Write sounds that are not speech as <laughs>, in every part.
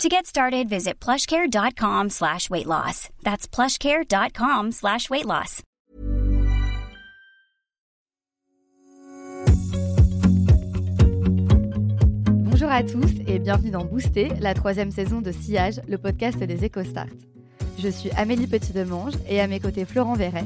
To get started, visit plushcare.com slash weight loss. That's plushcare.com slash weight loss. Bonjour à tous et bienvenue dans Booster, la troisième saison de Sillage, le podcast des EcoStart. Je suis Amélie Petit-Demange et à mes côtés Florent Verret.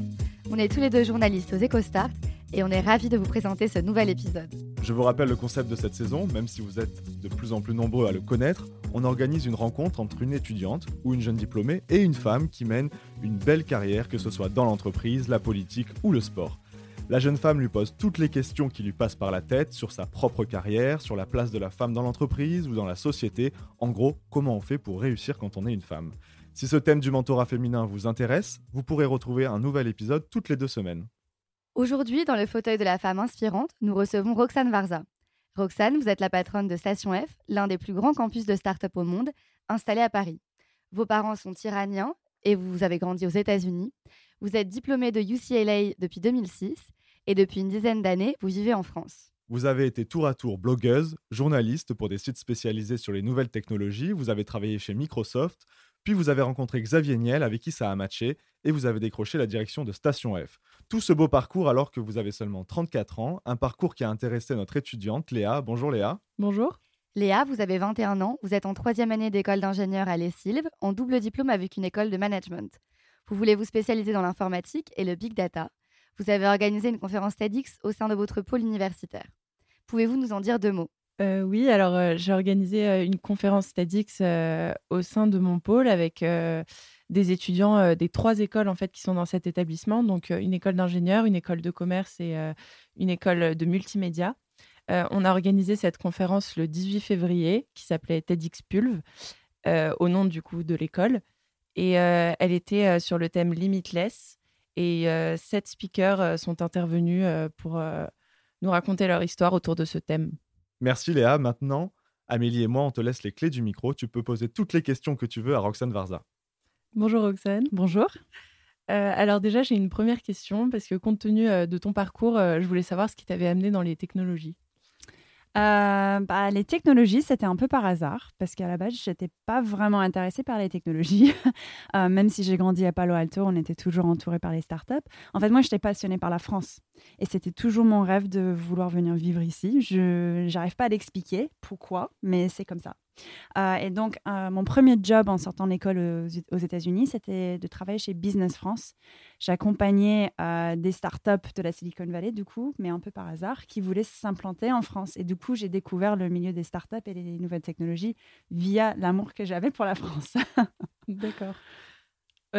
On est tous les deux journalistes aux EcoStart et on est ravis de vous présenter ce nouvel épisode. Je vous rappelle le concept de cette saison, même si vous êtes de plus en plus nombreux à le connaître, on organise une rencontre entre une étudiante ou une jeune diplômée et une femme qui mène une belle carrière, que ce soit dans l'entreprise, la politique ou le sport. La jeune femme lui pose toutes les questions qui lui passent par la tête sur sa propre carrière, sur la place de la femme dans l'entreprise ou dans la société, en gros, comment on fait pour réussir quand on est une femme. Si ce thème du mentorat féminin vous intéresse, vous pourrez retrouver un nouvel épisode toutes les deux semaines. Aujourd'hui, dans le fauteuil de la femme inspirante, nous recevons Roxane Varza. Roxane, vous êtes la patronne de Station F, l'un des plus grands campus de start-up au monde, installé à Paris. Vos parents sont iraniens et vous avez grandi aux États-Unis. Vous êtes diplômée de UCLA depuis 2006 et depuis une dizaine d'années, vous vivez en France. Vous avez été tour à tour blogueuse, journaliste pour des sites spécialisés sur les nouvelles technologies, vous avez travaillé chez Microsoft, puis vous avez rencontré Xavier Niel avec qui ça a matché et vous avez décroché la direction de Station F. Tout ce beau parcours alors que vous avez seulement 34 ans, un parcours qui a intéressé notre étudiante Léa. Bonjour Léa. Bonjour. Léa, vous avez 21 ans, vous êtes en troisième année d'école d'ingénieur à l'ESILV, en double diplôme avec une école de management. Vous voulez vous spécialiser dans l'informatique et le big data. Vous avez organisé une conférence TEDx au sein de votre pôle universitaire. Pouvez-vous nous en dire deux mots? Euh, oui, alors euh, j'ai organisé euh, une conférence TEDx au sein de mon pôle avec des étudiants des trois écoles en fait qui sont dans cet établissement, donc une école d'ingénieur, une école de commerce et une école de multimédia. on a organisé cette conférence le 18 février qui s'appelait TEDx Pulve au nom du coup de l'école et elle était sur le thème Limitless et sept speakers sont intervenus pour nous raconter leur histoire autour de ce thème. Merci Léa. Maintenant, Amélie et moi, on te laisse les clés du micro. Tu peux poser toutes les questions que tu veux à Roxane Varza. Bonjour Roxane. Bonjour. Euh, alors déjà, j'ai une première question parce que compte tenu euh, de ton parcours, euh, je voulais savoir ce qui t'avait amené dans les technologies. Euh, bah, les technologies, c'était un peu par hasard, parce qu'à la base, je n'étais pas vraiment intéressée par les technologies. <laughs> Euh, même si j'ai grandi à Palo Alto, on était toujours entouré par les startups. En fait, moi, j'étais passionnée par la France. Et c'était toujours mon rêve de vouloir venir vivre ici. Je n'arrive pas à l'expliquer pourquoi, mais c'est comme ça. Euh, et donc, euh, mon premier job en sortant de l'école aux, États-Unis, c'était de travailler chez Business France. J'accompagnais euh, des startups de la Silicon Valley, du coup, mais un peu par hasard, qui voulaient s'implanter en France. Et du coup, j'ai découvert le milieu des startups et les nouvelles technologies via l'amour que j'avais pour la France. <laughs> D'accord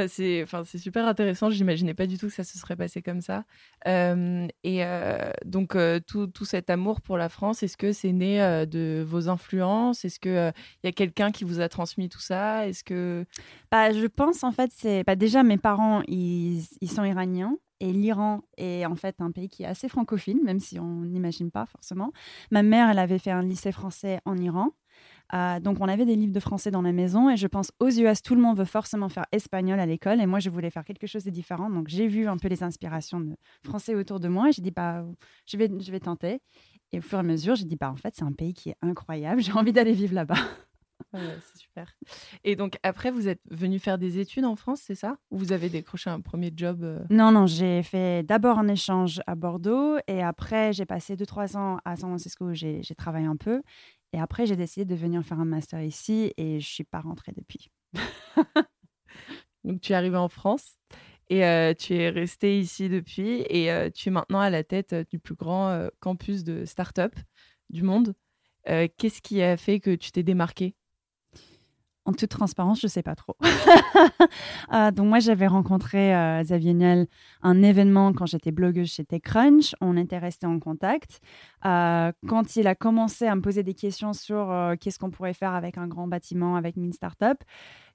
c'est enfin super intéressant. J'imaginais pas du tout que ça se serait passé comme ça. et donc tout, tout, cet amour pour la France, est-ce que c'est né de vos influences? Est-ce que il y a quelqu'un qui vous a transmis tout ça? Est-ce que bah, je pense en fait c'est bah, déjà mes parents ils, ils sont iraniens et l'Iran est en fait un pays qui est assez francophile, même si on n'imagine pas forcément. Ma mère, elle avait fait un lycée français en Iran. Euh, donc, on avait des livres de français dans la maison et je pense aux US, tout le monde veut forcément faire espagnol à l'école et moi, je voulais faire quelque chose de différent. Donc, j'ai vu un peu les inspirations de français autour de moi et j'ai dit, bah, je vais, je vais tenter. Et au fur et à mesure, j'ai dit, bah, en fait, c'est un pays qui est incroyable, <laughs> j'ai envie d'aller vivre là-bas. c'est super. Et donc après, vous êtes venu faire des études en France, c'est ça? Ou vous avez décroché un premier job euh? Non, non, j'ai fait d'abord un échange à Bordeaux et après j'ai passé 2-3 ans à San Francisco, j'ai travaillé un peu. Et après, j'ai décidé de venir faire un master ici et je suis pas rentrée depuis. Donc, tu es arrivée en France et euh, tu es restée ici depuis et euh, tu es maintenant à la tête euh, du plus grand campus de start-up du monde. Qu'est-ce qui a fait que tu t'es démarquée? En toute transparence, je ne sais pas trop. <laughs> Euh, donc moi, j'avais rencontré euh, Xavier Niel un événement quand j'étais blogueuse chez TechCrunch. On était resté en contact. Euh, quand il a commencé à me poser des questions sur qu'est-ce qu'on pourrait faire avec un grand bâtiment, avec une startup,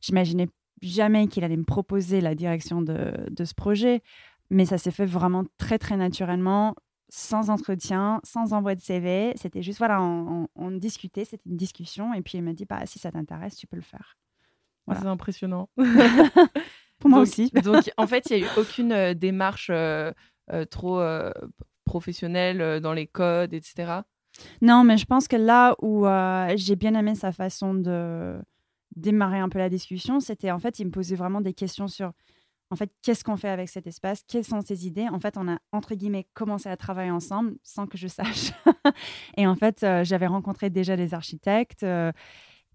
j'imaginais jamais qu'il allait me proposer la direction de ce projet. mais ça s'est fait vraiment très, très naturellement, sans entretien, sans envoi de CV. C'était juste, voilà, on, discutait, c'était une discussion. Et puis, il m'a dit, bah, si ça t'intéresse, tu peux le faire. C'est impressionnant. <laughs> Pour moi aussi. <laughs> donc, en fait, il n'y a eu aucune euh, démarche euh, euh, trop professionnelle dans les codes, etc. Non, mais je pense que là où j'ai bien aimé sa façon de démarrer un peu la discussion, c'était en fait, il me posait vraiment des questions sur en fait, qu'est-ce qu'on fait avec cet espace? Quelles sont ses idées? En fait, on a, entre guillemets, commencé à travailler ensemble sans que je sache. <laughs> et en fait, euh, j'avais rencontré déjà des architectes. Euh,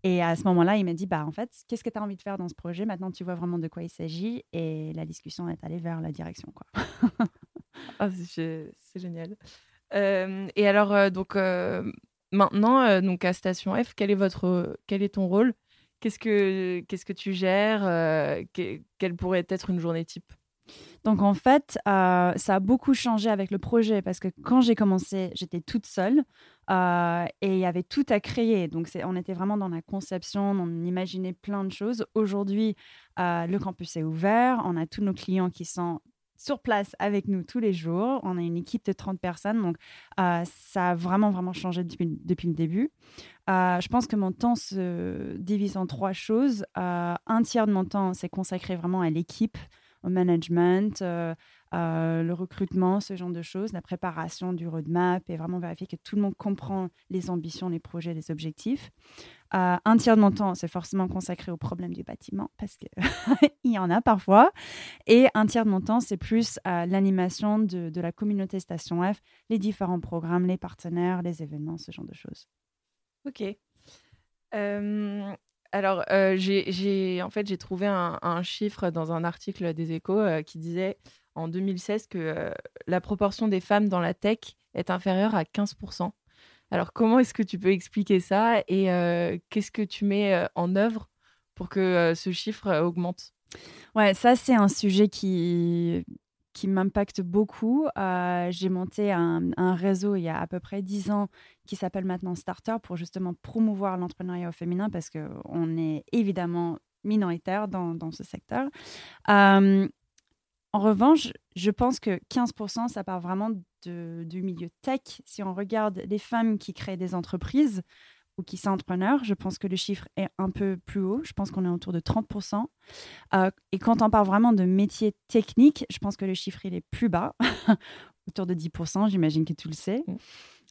et à ce moment-là, il m'a dit, bah, en fait, qu'est-ce que tu as envie de faire dans ce projet? Maintenant, tu vois vraiment de quoi il s'agit. Et la discussion est allée vers la direction. Ah, c'est génial. Euh, et alors, donc, maintenant, donc à Station F, quel est, votre, quel est ton rôle? Qu'est-ce que, que tu gères euh, Quelle pourrait être une journée type? Donc en fait, euh, ça a beaucoup changé avec le projet parce que quand j'ai commencé, j'étais toute seule euh, et il y avait tout à créer. Donc on était vraiment dans la conception, on imaginait plein de choses. Aujourd'hui, le campus est ouvert, on a tous nos clients qui sont sur place avec nous tous les jours. On a une équipe de 30 personnes, donc euh, ça a vraiment, vraiment changé depuis, depuis le début. Euh, je pense que mon temps se divise en trois choses. Euh, un tiers de mon temps, c'est consacré vraiment à l'équipe, au management, le recrutement, ce genre de choses, la préparation du roadmap et vraiment vérifier que tout le monde comprend les ambitions, les projets, les objectifs. Euh, un tiers de mon temps, c'est forcément consacré au problème du bâtiment parce qu'il <laughs> y en a parfois. Et un tiers de mon temps, c'est plus à l'animation de, la communauté Station F, les différents programmes, les partenaires, les événements, ce genre de choses. Ok. Euh, alors, euh, j'ai en fait j'ai trouvé un, chiffre dans un article des Échos qui disait en 2016 que la proportion des femmes dans la tech est inférieure à 15%. Alors, comment est-ce que tu peux expliquer ça et euh, qu'est-ce que tu mets euh, en œuvre pour que euh, ce chiffre augmente? Ouais, ça, c'est un sujet qui, qui m'impacte beaucoup. J'ai monté un, réseau il y a à peu près 10 ans qui s'appelle maintenant Starter pour justement promouvoir l'entrepreneuriat féminin parce qu'on est évidemment minoritaire dans ce secteur. En revanche, je pense que 15%, ça part vraiment du milieu tech. Si on regarde les femmes qui créent des entreprises ou qui sont entrepreneurs, je pense que le chiffre est un peu plus haut. Je pense qu'on est autour de 30%. Euh, et quand on parle vraiment de métiers techniques, je pense que le chiffre il est plus bas, <laughs> autour de 10%. J'imagine que tu le sais. Mm.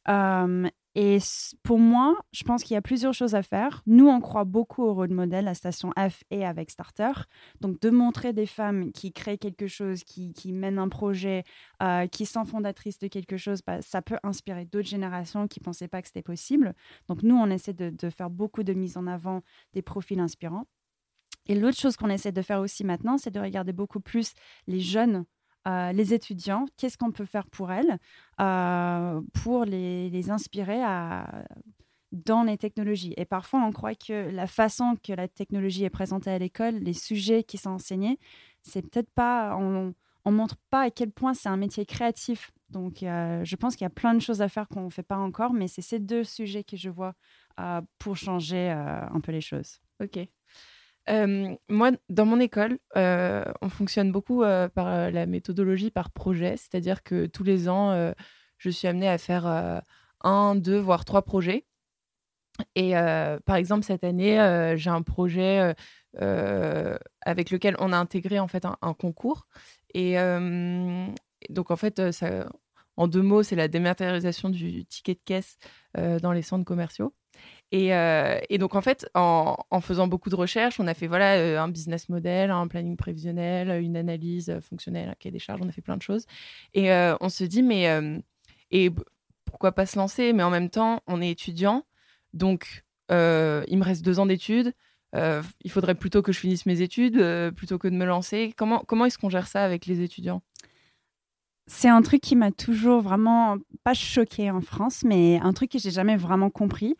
Euh, et pour moi, je pense qu'il y a plusieurs choses à faire. Nous, on croit beaucoup au rôle modèle à Station F et avec Starter. Donc, de montrer des femmes qui créent quelque chose, qui, mènent un projet, euh, qui sont fondatrices de quelque chose, bah, ça peut inspirer d'autres générations qui ne pensaient pas que c'était possible. Donc, nous, on essaie de, de faire beaucoup de mise en avant des profils inspirants. Et l'autre chose qu'on essaie de faire aussi maintenant, c'est de regarder beaucoup plus les jeunes euh, les étudiants, qu'est-ce qu'on peut faire pour elles, euh, pour les, inspirer dans les technologies. Et parfois, on croit que la façon que la technologie est présentée à l'école, les sujets qui sont enseignés, c'est peut-être pas, on, on montre pas à quel point c'est un métier créatif. Donc, euh, je pense qu'il y a plein de choses à faire qu'on ne fait pas encore, mais c'est ces deux sujets que je vois pour changer un peu les choses. Ok moi, dans mon école, on fonctionne beaucoup par la méthodologie par projet, c'est-à-dire que tous les ans, je suis amenée à faire un, deux, voire trois projets. Et par exemple, cette année, j'ai un projet avec lequel on a intégré en fait un, concours. Et donc, en fait, ça, en deux mots, c'est la dématérialisation du ticket de caisse dans les centres commerciaux. Euh, et, donc, en fait, en, faisant beaucoup de recherches, on a fait voilà, euh, un business model, un planning prévisionnel, une analyse fonctionnelle, un cahier des charges, on a fait plein de choses. Et euh, on se dit, mais et pourquoi pas se lancer? Mais en même temps, on est étudiant, donc il me reste deux ans d'études. il faudrait plutôt que je finisse mes études plutôt que de me lancer. Comment, comment est-ce qu'on gère ça avec les étudiants? C'est un truc qui m'a toujours vraiment pas choqué en France, mais un truc que j'ai jamais vraiment compris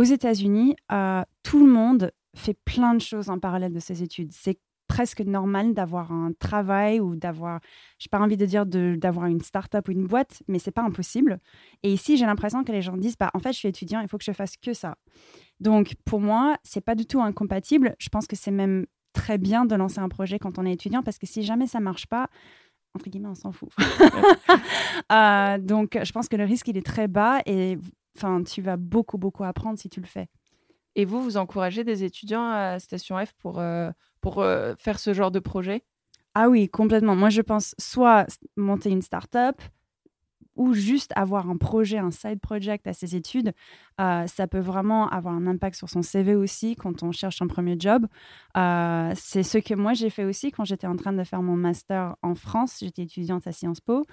aux États-Unis, euh, tout le monde fait plein de choses en parallèle de ses études. C'est presque normal d'avoir un travail ou d'avoir, j'ai pas envie de dire d'avoir une start-up ou une boîte, mais c'est pas impossible. Et ici, j'ai l'impression que les gens disent, bah, en fait, je suis étudiant, il faut que je fasse que ça. Donc, pour moi, c'est pas du tout incompatible. Je pense que c'est même très bien de lancer un projet quand on est étudiant parce que si jamais ça marche pas, entre guillemets, on s'en fout. <laughs> Euh, donc, je pense que le risque, il est très bas et enfin, tu vas beaucoup, beaucoup apprendre si tu le fais. Et vous, vous encouragez des étudiants à Station F pour, euh, pour euh, faire ce genre de projet? Ah oui, complètement. Moi, je pense soit monter une start-up, ou juste avoir un projet, un side project à ses études, euh, ça peut vraiment avoir un impact sur son CV aussi quand on cherche un premier job. Euh, c'est ce que moi j'ai fait aussi quand j'étais en train de faire mon master en France. J'étais étudiante à Sciences Po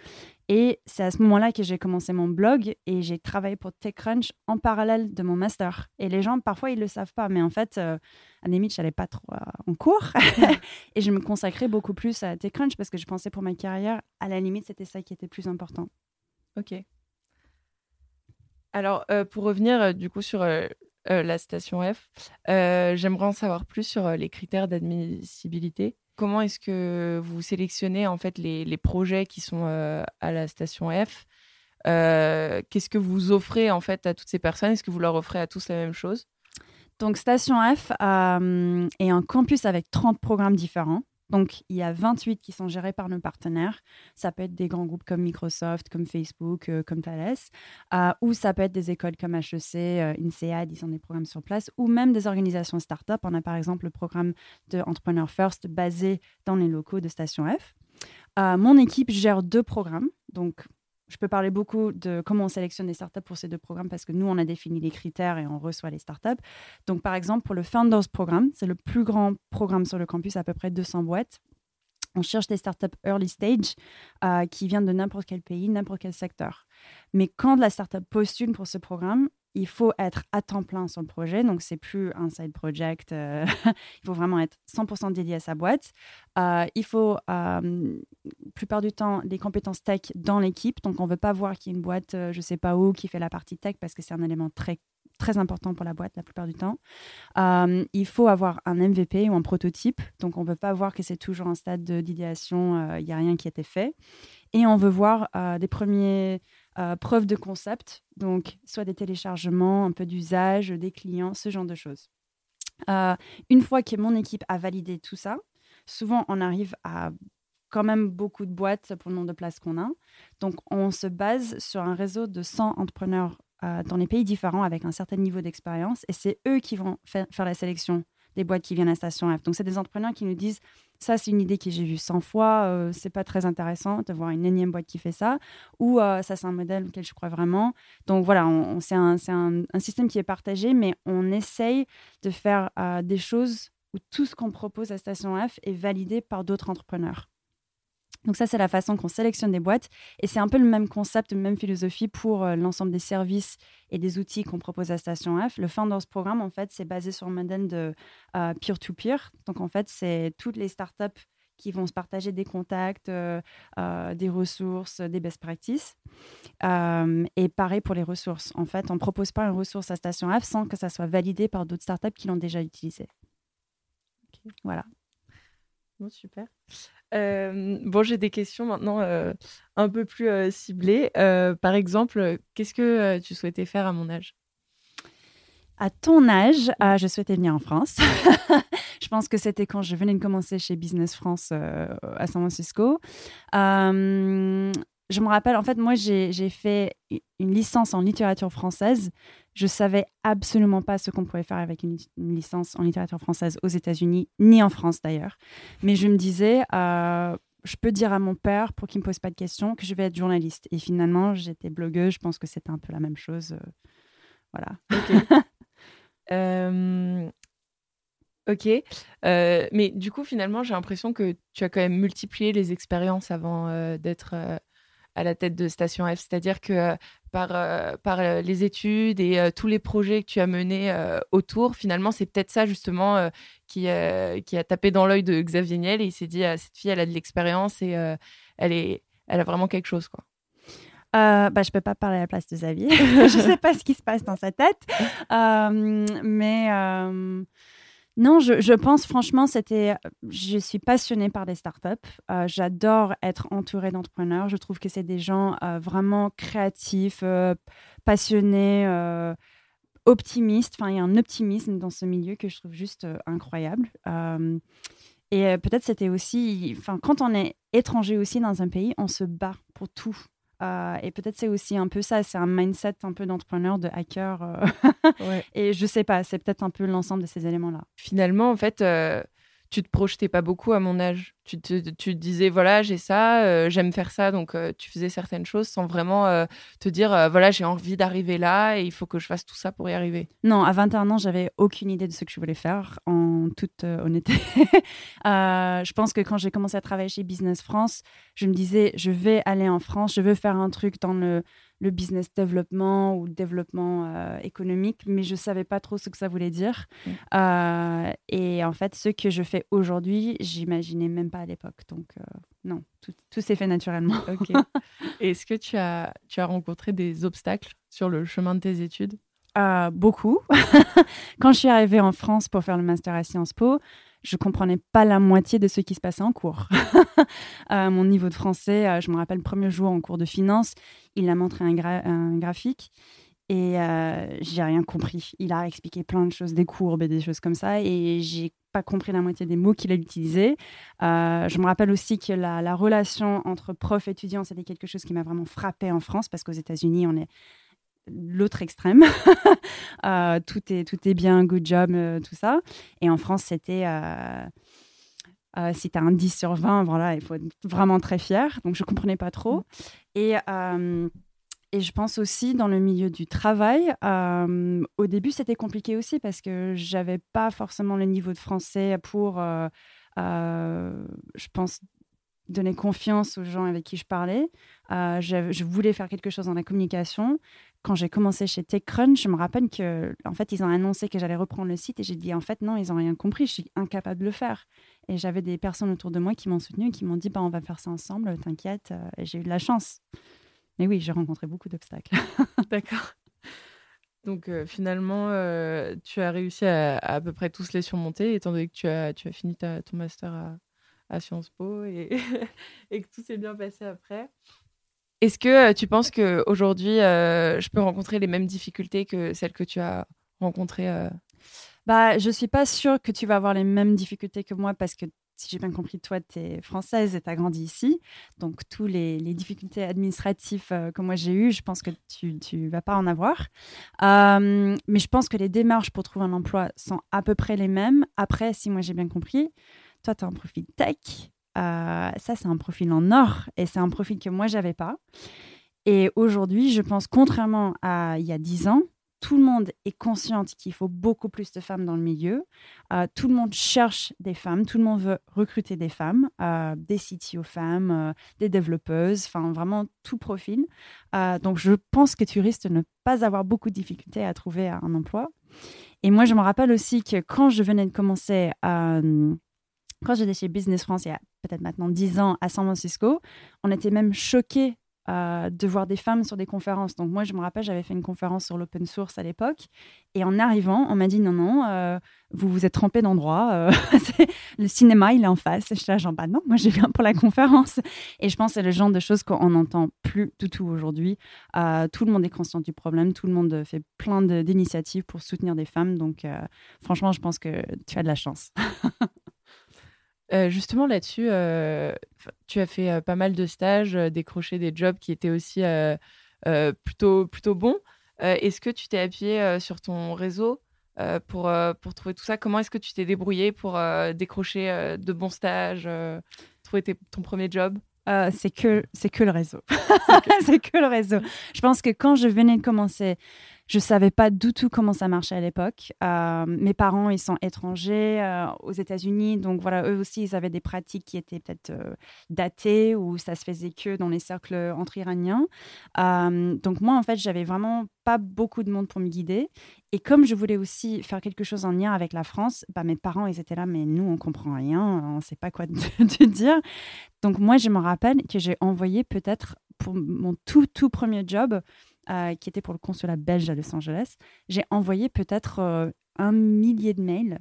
et c'est à ce moment-là que j'ai commencé mon blog et j'ai travaillé pour TechCrunch en parallèle de mon master. Et les gens, parfois, ils ne le savent pas, mais en fait, euh, à limite, je n'allais pas trop en cours <laughs> et je me consacrais beaucoup plus à TechCrunch parce que je pensais pour ma carrière, à la limite, c'était ça qui était plus important. Ok. Alors, euh, pour revenir euh, du coup sur euh, la station F, j'aimerais en savoir plus sur les critères d'admissibilité. Comment est-ce que vous sélectionnez en fait les, les projets qui sont à la station F? Qu'est-ce que vous offrez en fait à toutes ces personnes? Est-ce que vous leur offrez à tous la même chose? Donc, Station F est un campus avec 30 programmes différents. Donc, il y a 28 qui sont gérés par nos partenaires. Ça peut être des grands groupes comme Microsoft, comme Facebook, euh, comme Thales, euh, ou ça peut être des écoles comme HEC, euh, INSEAD, ils ont des programmes sur place, ou même des organisations start-up. On a par exemple le programme de Entrepreneur First basé dans les locaux de Station F. mon équipe gère deux programmes. Donc, je peux parler beaucoup de comment on sélectionne les startups pour ces deux programmes parce que nous, on a défini les critères et on reçoit les startups. Donc, par exemple, pour le Founders Programme, c'est le plus grand programme sur le campus, à peu près 200 boîtes. On cherche des startups early stage euh, qui viennent de n'importe quel pays, n'importe quel secteur. Mais quand la startup postule pour ce programme, il faut être à temps plein sur le projet. Donc, c'est plus un side project. Euh, <laughs> il faut vraiment être 100% dédié à sa boîte. Euh, il faut, euh, plupart du temps, des compétences tech dans l'équipe. Donc, on ne veut pas voir qu'il y a une boîte, je ne sais pas où, qui fait la partie tech parce que c'est un élément très très important pour la boîte la plupart du temps. il faut avoir un MVP ou un prototype. Donc, on ne veut pas voir que c'est toujours un stade d'idéation, il n'y a rien qui a été fait. Et on veut voir des premiers euh, preuve de concept, donc soit des téléchargements, un peu d'usage, des clients, ce genre de choses. Euh, une fois que mon équipe a validé tout ça, souvent on arrive à quand même beaucoup de boîtes pour le nombre de places qu'on a. Donc on se base sur un réseau de 100 entrepreneurs euh, dans les pays différents avec un certain niveau d'expérience et c'est eux qui vont faire la sélection des boîtes qui viennent à Station F. Donc, c'est des entrepreneurs qui nous disent ça, c'est une idée que j'ai vue 100 fois, euh, c'est pas très intéressant de voir une énième boîte qui fait ça, ou euh, ça, c'est un modèle auquel je crois vraiment. Donc, voilà, on, c'est un, système qui est partagé, mais on essaye de faire euh, des choses où tout ce qu'on propose à Station F est validé par d'autres entrepreneurs. Donc ça, c'est la façon qu'on sélectionne des boîtes. Et c'est un peu le même concept, la même philosophie pour euh, l'ensemble des services et des outils qu'on propose à Station F. Le Founders Programme, en fait, c'est basé sur un modèle de euh, peer-to-peer. Donc en fait, c'est toutes les startups qui vont se partager des contacts, euh, des ressources, des best practices. et pareil pour les ressources. En fait, on ne propose pas une ressource à Station F sans que ça soit validé par d'autres startups qui l'ont déjà utilisé. Voilà. Bon, super bon, j'ai des questions maintenant un peu plus ciblées. par exemple, qu'est-ce que tu souhaitais faire à mon âge? À ton âge, je souhaitais venir en France. <laughs> je pense que c'était quand je venais de commencer chez Business France à San Francisco je me rappelle, en fait, moi, j'ai fait une licence en littérature française. Je savais absolument pas ce qu'on pouvait faire avec une, licence en littérature française aux États-Unis, ni en France d'ailleurs. Mais je me disais, euh, je peux dire à mon père, pour qu'il me pose pas de questions, que je vais être journaliste. Et finalement, j'étais blogueuse. Je pense que c'était un peu la même chose. Euh, voilà. Ok. <laughs> Euh, ok. mais du coup, finalement, j'ai l'impression que tu as quand même multiplié les expériences avant d'être à la tête de Station F. C'est-à-dire que euh, par, euh, par euh, les études et tous les projets que tu as menés autour, finalement, c'est peut-être ça justement qui, qui a tapé dans l'œil de Xavier Niel et il s'est dit ah, cette fille, elle a de l'expérience et elle, est, elle a vraiment quelque chose. quoi. Euh, bah, je peux pas parler à la place de Xavier. <laughs> <laughs> je sais pas ce qui se passe dans sa tête. mais non, je, pense franchement, c'était. Je suis passionnée par les startups. Euh, J'adore être entourée d'entrepreneurs. Je trouve que c'est des gens euh, vraiment créatifs, euh, passionnés, optimistes. Enfin, il y a un optimisme dans ce milieu que je trouve juste incroyable. et peut-être c'était aussi. Enfin, quand on est étranger aussi dans un pays, on se bat pour tout. Euh, et peut-être c'est aussi un peu ça, c'est un mindset un peu d'entrepreneur, de hacker. Euh. <laughs> et je sais pas, c'est peut-être un peu l'ensemble de ces éléments-là. Finalement, en fait, euh, tu te projetais pas beaucoup à mon âge. Tu te, disais, voilà, j'ai ça, euh, j'aime faire ça, donc euh, tu faisais certaines choses sans vraiment euh, te dire, voilà, j'ai envie d'arriver là et il faut que je fasse tout ça pour y arriver. Non, à 21 ans, j'avais aucune idée de ce que je voulais faire, en toute honnêteté. <laughs> je pense que quand j'ai commencé à travailler chez Business France, je me disais, je vais aller en France, je veux faire un truc dans le le business développement ou le développement euh, économique, mais je ne savais pas trop ce que ça voulait dire. Euh, et en fait, ce que je fais aujourd'hui, j'imaginais même pas à l'époque. Donc, euh, non, tout, s'est fait naturellement. <laughs> Est-ce que tu as, tu as rencontré des obstacles sur le chemin de tes études? Beaucoup. <laughs> Quand je suis arrivée en France pour faire le master à Sciences Po, je comprenais pas la moitié de ce qui se passait en cours. <laughs> euh, mon niveau de français, euh, je me rappelle le premier jour en cours de finance, il a montré un, graphique et euh, j'ai rien compris. Il a expliqué plein de choses, des courbes et des choses comme ça, et j'ai pas compris la moitié des mots qu'il a utilisés. Euh, je me rappelle aussi que la, la relation entre prof et étudiant, c'était quelque chose qui m'a vraiment frappé en France, parce qu'aux États-Unis, on est l'autre extrême. <laughs> Euh, tout, est, tout est bien, good job, euh, tout ça. Et en France, c'était. Euh, si tu as un 10 sur 20, voilà, il faut être vraiment très fier. Donc, je ne comprenais pas trop. Mm. Et, et je pense aussi dans le milieu du travail, au début, c'était compliqué aussi parce que j'avais pas forcément le niveau de français pour, je pense, donner confiance aux gens avec qui je parlais. je, je, voulais faire quelque chose dans la communication quand j'ai commencé chez TechCrunch, je me rappelle que en fait, ils ont annoncé que j'allais reprendre le site et j'ai dit en fait non, ils n'ont rien compris, je suis incapable de le faire. Et j'avais des personnes autour de moi qui m'ont soutenu et qui m'ont dit bah on va faire ça ensemble, t'inquiète. Euh, et j'ai eu de la chance. Mais oui, j'ai rencontré beaucoup d'obstacles. <laughs> D'accord. Donc euh, finalement, euh, tu as réussi à, à, peu près tous les surmonter, étant donné que tu as, tu as fini ton master à, à Sciences Po et, <laughs> et que tout s'est bien passé après. Est-ce que euh, tu penses qu'aujourd'hui, euh, je peux rencontrer les mêmes difficultés que celles que tu as rencontrées euh? bah, Je ne suis pas sûre que tu vas avoir les mêmes difficultés que moi parce que si j'ai bien compris, toi, tu es française et tu as grandi ici. Donc, tous les, difficultés administratives que moi j'ai eues, je pense que tu ne vas pas en avoir. mais je pense que les démarches pour trouver un emploi sont à peu près les mêmes. Après, si moi j'ai bien compris, toi, tu as un profil tech. Euh, ça, c'est un profil en or et c'est un profil que moi, j'avais pas. Et aujourd'hui, je pense, contrairement à il y a dix ans, tout le monde est conscient qu'il faut beaucoup plus de femmes dans le milieu. Euh, tout le monde cherche des femmes, tout le monde veut recruter des femmes, euh, des CTO femmes, des développeuses, enfin vraiment tout profil. donc je pense que tu risques de ne pas avoir beaucoup de difficultés à trouver un emploi. Et moi, je me rappelle aussi que quand je venais de commencer à quand j'étais chez Business France, il y a peut-être maintenant 10 ans, à San Francisco, on était même choqués euh, de voir des femmes sur des conférences. Donc moi, je me rappelle, j'avais fait une conférence sur l'open source à l'époque. Et en arrivant, on m'a dit non, non, euh, vous vous êtes trompé d'endroit. Euh, <laughs> le cinéma, il est en face. Et je suis là, genre, bah non, moi, j'ai viens pour la conférence. Et je pense que c'est le genre de choses qu'on n'entend plus du tout aujourd'hui. tout le monde est conscient du problème. Tout le monde fait plein d'initiatives pour soutenir des femmes. Donc franchement, je pense que tu as de la chance. <laughs> Euh, justement là-dessus, euh, tu as fait euh, pas mal de stages, décroché des jobs qui étaient aussi plutôt, plutôt bons. est-ce que tu t'es appuyé sur ton réseau pour, pour trouver tout ça? Comment est-ce que tu t'es débrouillé pour décrocher de bons stages, trouver ton premier job? C'est que c'est que le réseau. <laughs> c'est que le réseau. Je pense que quand je venais de commencer je savais pas du tout comment ça marchait à l'époque. Euh, mes parents, ils sont étrangers euh, aux États-Unis, donc voilà, eux aussi, ils avaient des pratiques qui étaient peut-être euh, datées ou ça se faisait que dans les cercles entre Iraniens. donc moi, en fait, j'avais vraiment pas beaucoup de monde pour me guider. Et comme je voulais aussi faire quelque chose en lien avec la France, bah, mes parents, ils étaient là, mais nous, on comprend rien, on sait pas quoi te <laughs> dire. Donc moi, je me rappelle que j'ai envoyé peut-être pour mon tout, tout premier job, euh, qui était pour le consulat belge à Los Angeles, j'ai envoyé peut-être euh, un millier de mails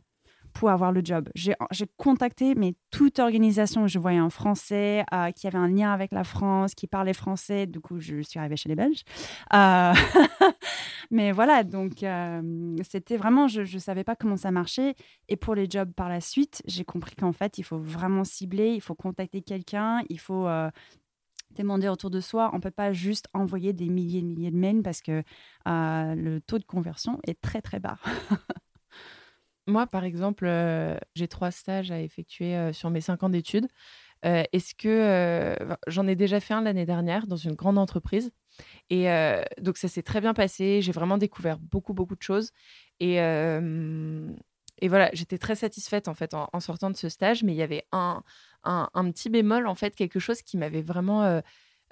pour avoir le job. J'ai contacté mais toute organisation que je voyais en français, euh, qui avait un lien avec la France, qui parlait français. Du coup, je suis arrivée chez les Belges. <laughs> Mais voilà, donc c'était vraiment, je ne savais pas comment ça marchait. Et pour les jobs par la suite, j'ai compris qu'en fait, il faut vraiment cibler, il faut contacter quelqu'un, il faut demander autour de soi. On ne peut pas juste envoyer des milliers et milliers de mails parce que le taux de conversion est très, très bas. <laughs> Moi, par exemple, euh, j'ai trois stages à effectuer euh, sur mes cinq ans d'études. Euh, est-ce que j'en ai déjà fait un l'année dernière dans une grande entreprise et donc ça s'est très bien passé. J'ai vraiment découvert beaucoup beaucoup de choses et et voilà, j'étais très satisfaite en fait en, sortant de ce stage, mais il y avait un, un, petit bémol en fait, quelque chose qui m'avait vraiment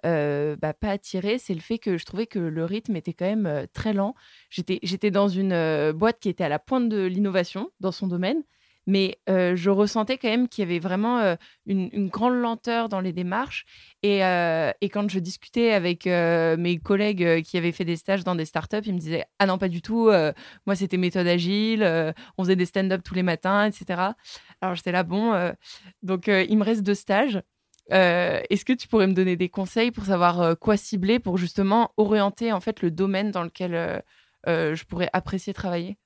euh, bah, pas attiré, c'est le fait que je trouvais que le rythme était quand même euh, très lent. J'étais dans une euh, boîte qui était à la pointe de l'innovation dans son domaine, mais je ressentais quand même qu'il y avait vraiment une, grande lenteur dans les démarches. Et, quand je discutais avec mes collègues qui avaient fait des stages dans des startups, ils me disaient Ah non, pas du tout, moi c'était méthode agile, on faisait des stand-up tous les matins, etc. Alors j'étais là, bon, donc il me reste deux stages. Est-ce que tu pourrais me donner des conseils pour savoir quoi cibler pour justement orienter en fait le domaine dans lequel je pourrais apprécier travailler?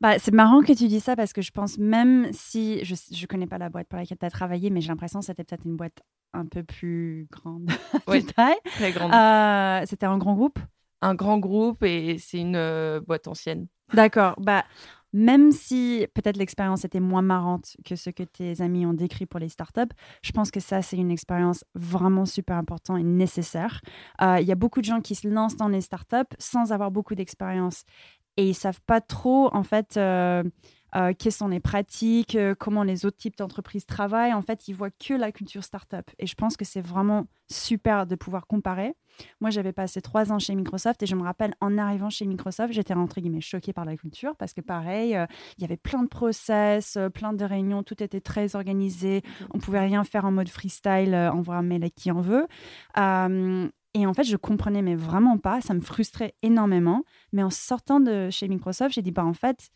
Bah, c'est marrant que tu dis ça parce que je pense même si je ne connais pas la boîte pour laquelle tu as travaillé, mais j'ai l'impression que c'était peut-être une boîte un peu plus grande. <laughs> Oui, très grande. c'était un grand groupe? Un grand groupe et c'est une boîte ancienne. D'accord. Bah, même si peut-être l'expérience était moins marrante que ce que tes amis ont décrit pour les startups, je pense que ça, c'est une expérience vraiment super importante et nécessaire. Euh, il y a beaucoup de gens qui se lancent dans les startups sans avoir beaucoup d'expérience et ils savent pas trop, en fait, euh, euh, quelles sont les pratiques, euh, comment les autres types d'entreprises travaillent. En fait, ils voient que la culture startup. Et je pense que c'est vraiment super de pouvoir comparer. Moi, j'avais passé trois ans chez Microsoft et je me rappelle, en arrivant chez Microsoft, j'étais entre guillemets choquée par la culture parce que pareil, euh, il y avait plein de process, plein de réunions, tout était très organisé. On pouvait rien faire en mode freestyle, envoyer un mail à qui en veut. Et en fait, je comprenais mais vraiment pas, ça me frustrait énormément. Mais en sortant de chez Microsoft, j'ai dit, bah en fait,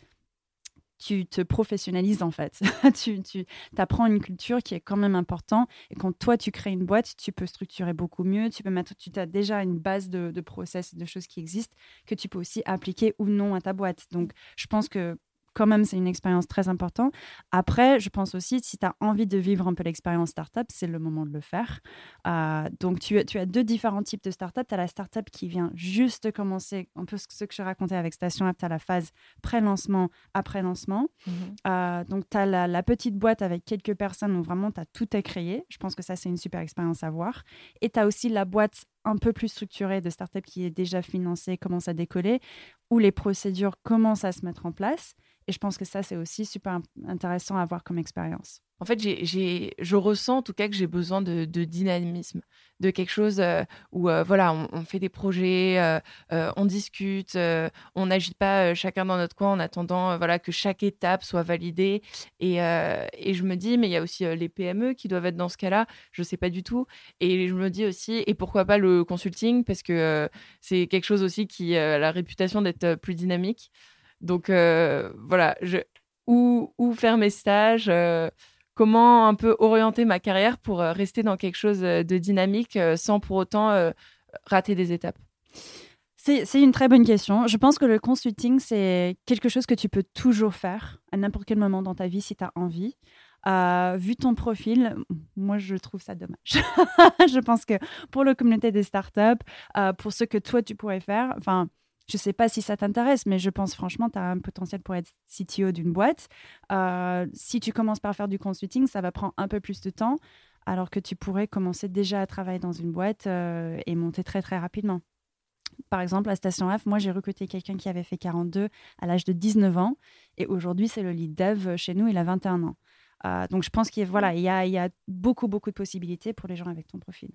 tu te professionnalises en fait. <laughs> tu, tu apprends une culture qui est quand même importante. Et quand toi, tu crées une boîte, tu peux structurer beaucoup mieux. Tu peux tu as déjà une base de, de process, de choses qui existent que tu peux aussi appliquer ou non à ta boîte. Donc, je pense que quand même, c'est une expérience très importante. Après, je pense aussi, si tu as envie de vivre un peu l'expérience startup, c'est le moment de le faire. Euh, donc, tu, tu, as deux différents types de startup. Tu as la startup qui vient juste de commencer, un peu ce que je racontais avec Station App, tu as la phase pré-lancement, après-lancement. Mhm. Euh, donc, tu as la, petite boîte avec quelques personnes où vraiment tu as tout à créer. Je pense que ça, c'est une super expérience à voir. Et tu as aussi la boîte un peu plus structurée de startup qui est déjà financée, commence à décoller, où les procédures commencent à se mettre en place. Et je pense que ça, c'est aussi super intéressant à avoir comme expérience. En fait, j'ai, je ressens en tout cas que j'ai besoin de, dynamisme, de quelque chose euh, où euh, voilà, on, fait des projets, euh, on discute, on n'agit pas chacun dans notre coin en attendant voilà que chaque étape soit validée. Et, et je me dis, mais il y a aussi les PME qui doivent être dans ce cas-là. Je sais pas du tout. Et je me dis aussi, et pourquoi pas le consulting? Parce que c'est quelque chose aussi qui a la réputation d'être plus dynamique. Donc euh, voilà, je, où, faire mes stages, euh, comment un peu orienter ma carrière pour euh, rester dans quelque chose de dynamique sans pour autant rater des étapes? C'est une très bonne question. Je pense que le consulting, c'est quelque chose que tu peux toujours faire à n'importe quel moment dans ta vie si tu as envie. vu ton profil, moi je trouve ça dommage. <laughs> je pense que pour la communauté des startups, pour ce que toi tu pourrais faire, enfin, je ne sais pas si ça t'intéresse, mais je pense franchement, tu as un potentiel pour être CTO d'une boîte. Euh, si tu commences par faire du consulting, ça va prendre un peu plus de temps, alors que tu pourrais commencer déjà à travailler dans une boîte euh, et monter très très rapidement. Par exemple, à Station F, moi j'ai recruté quelqu'un qui avait fait 42 à l'âge de 19 ans et aujourd'hui c'est le lead dev chez nous, il a 21 ans. Euh, donc je pense qu'il y, a, y a beaucoup beaucoup de possibilités pour les gens avec ton profil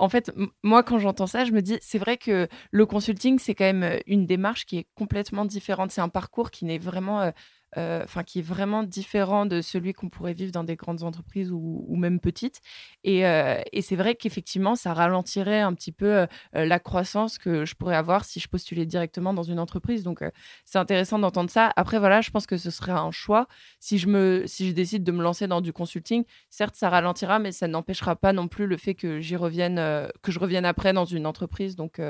en fait, moi, quand j'entends ça, je me dis, c'est vrai que le consulting, c'est quand même euh, une démarche qui est complètement différente. C'est un parcours qui n'est vraiment euh, enfin qui est vraiment différent de celui qu'on pourrait vivre dans des grandes entreprises ou, même petites. Et, et c'est vrai qu'effectivement, ça ralentirait un petit peu la croissance que je pourrais avoir si je postulais directement dans une entreprise. Donc, c'est intéressant d'entendre ça. Après, voilà, je pense que ce serait un choix. Si je, me, si je décide de me lancer dans du consulting, certes, ça ralentira, mais ça n'empêchera pas non plus le fait que j'y revienne, que je revienne après dans une entreprise. Donc,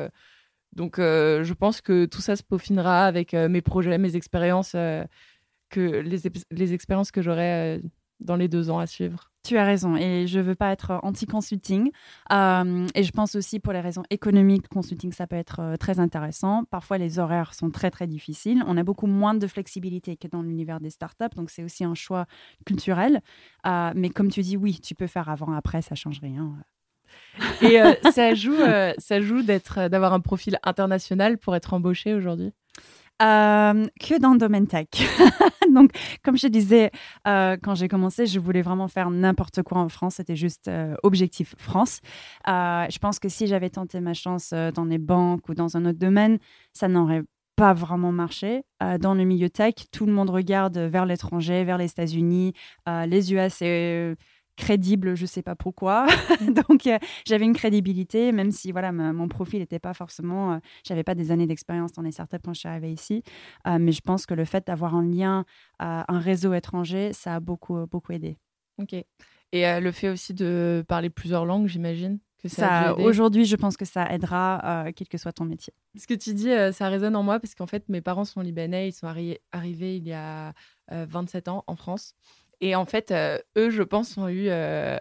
donc, je pense que tout ça se peaufinera avec mes projets, mes expériences, que les, les, expériences que j'aurai dans les deux ans à suivre. Tu as raison, et je veux pas être anti-consulting. et je pense aussi pour les raisons économiques, consulting, ça peut être très intéressant. Parfois, les horaires sont très, très difficiles. On a beaucoup moins de flexibilité que dans l'univers des startups, donc c'est aussi un choix culturel. mais comme tu dis, oui, tu peux faire avant, après, ça change rien. Et euh, ça joue, euh, ça joue d'être, euh, d'avoir un profil international pour être embauché aujourd'hui? Que dans le domaine tech. <laughs> Donc, comme je disais, quand j'ai commencé, je voulais vraiment faire n'importe quoi en France. C'était juste objectif France. je pense que si j'avais tenté ma chance dans les banques ou dans un autre domaine, ça n'aurait pas vraiment marché. dans le milieu tech, tout le monde regarde vers l'étranger, vers les États-Unis. les US, c'est crédible, je sais pas pourquoi. <laughs> Donc euh, j'avais une crédibilité, même si voilà mon profil n'était pas forcément, euh, j'avais pas des années d'expérience dans les startups quand je suis arrivée ici, euh, mais je pense que le fait d'avoir un lien, un réseau étranger, ça a beaucoup beaucoup aidé. Ok. Et le fait aussi de parler plusieurs langues, j'imagine. Que ça, aujourd'hui, je pense que ça aidera, quel que soit ton métier. Ce que tu dis, ça résonne en moi parce qu'en fait, mes parents sont libanais, ils sont arrivés il y a 27 ans en France. Et en fait, euh, eux, je pense, ont eu euh,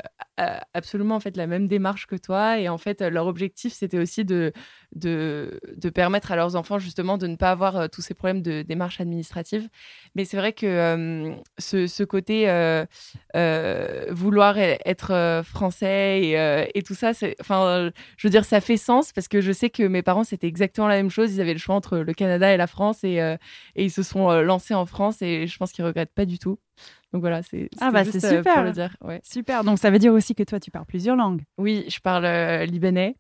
absolument en fait la même démarche que toi. Et en fait, leur objectif, c'était aussi de, de, permettre à leurs enfants justement de ne pas avoir euh, tous ces problèmes de démarche administrative. Mais c'est vrai que ce, côté vouloir e-, être français et, et tout ça, enfin, je veux dire, ça fait sens parce que je sais que mes parents, c'était exactement la même chose. Ils avaient le choix entre le Canada et la France et, et ils se sont lancés en France et je pense qu'ils regrettent pas du tout. Donc voilà, c'est ah bah c'est super. Pour le dire. Ouais. Super. Donc ça veut dire aussi que toi tu parles plusieurs langues. Oui, je parle euh, libanais.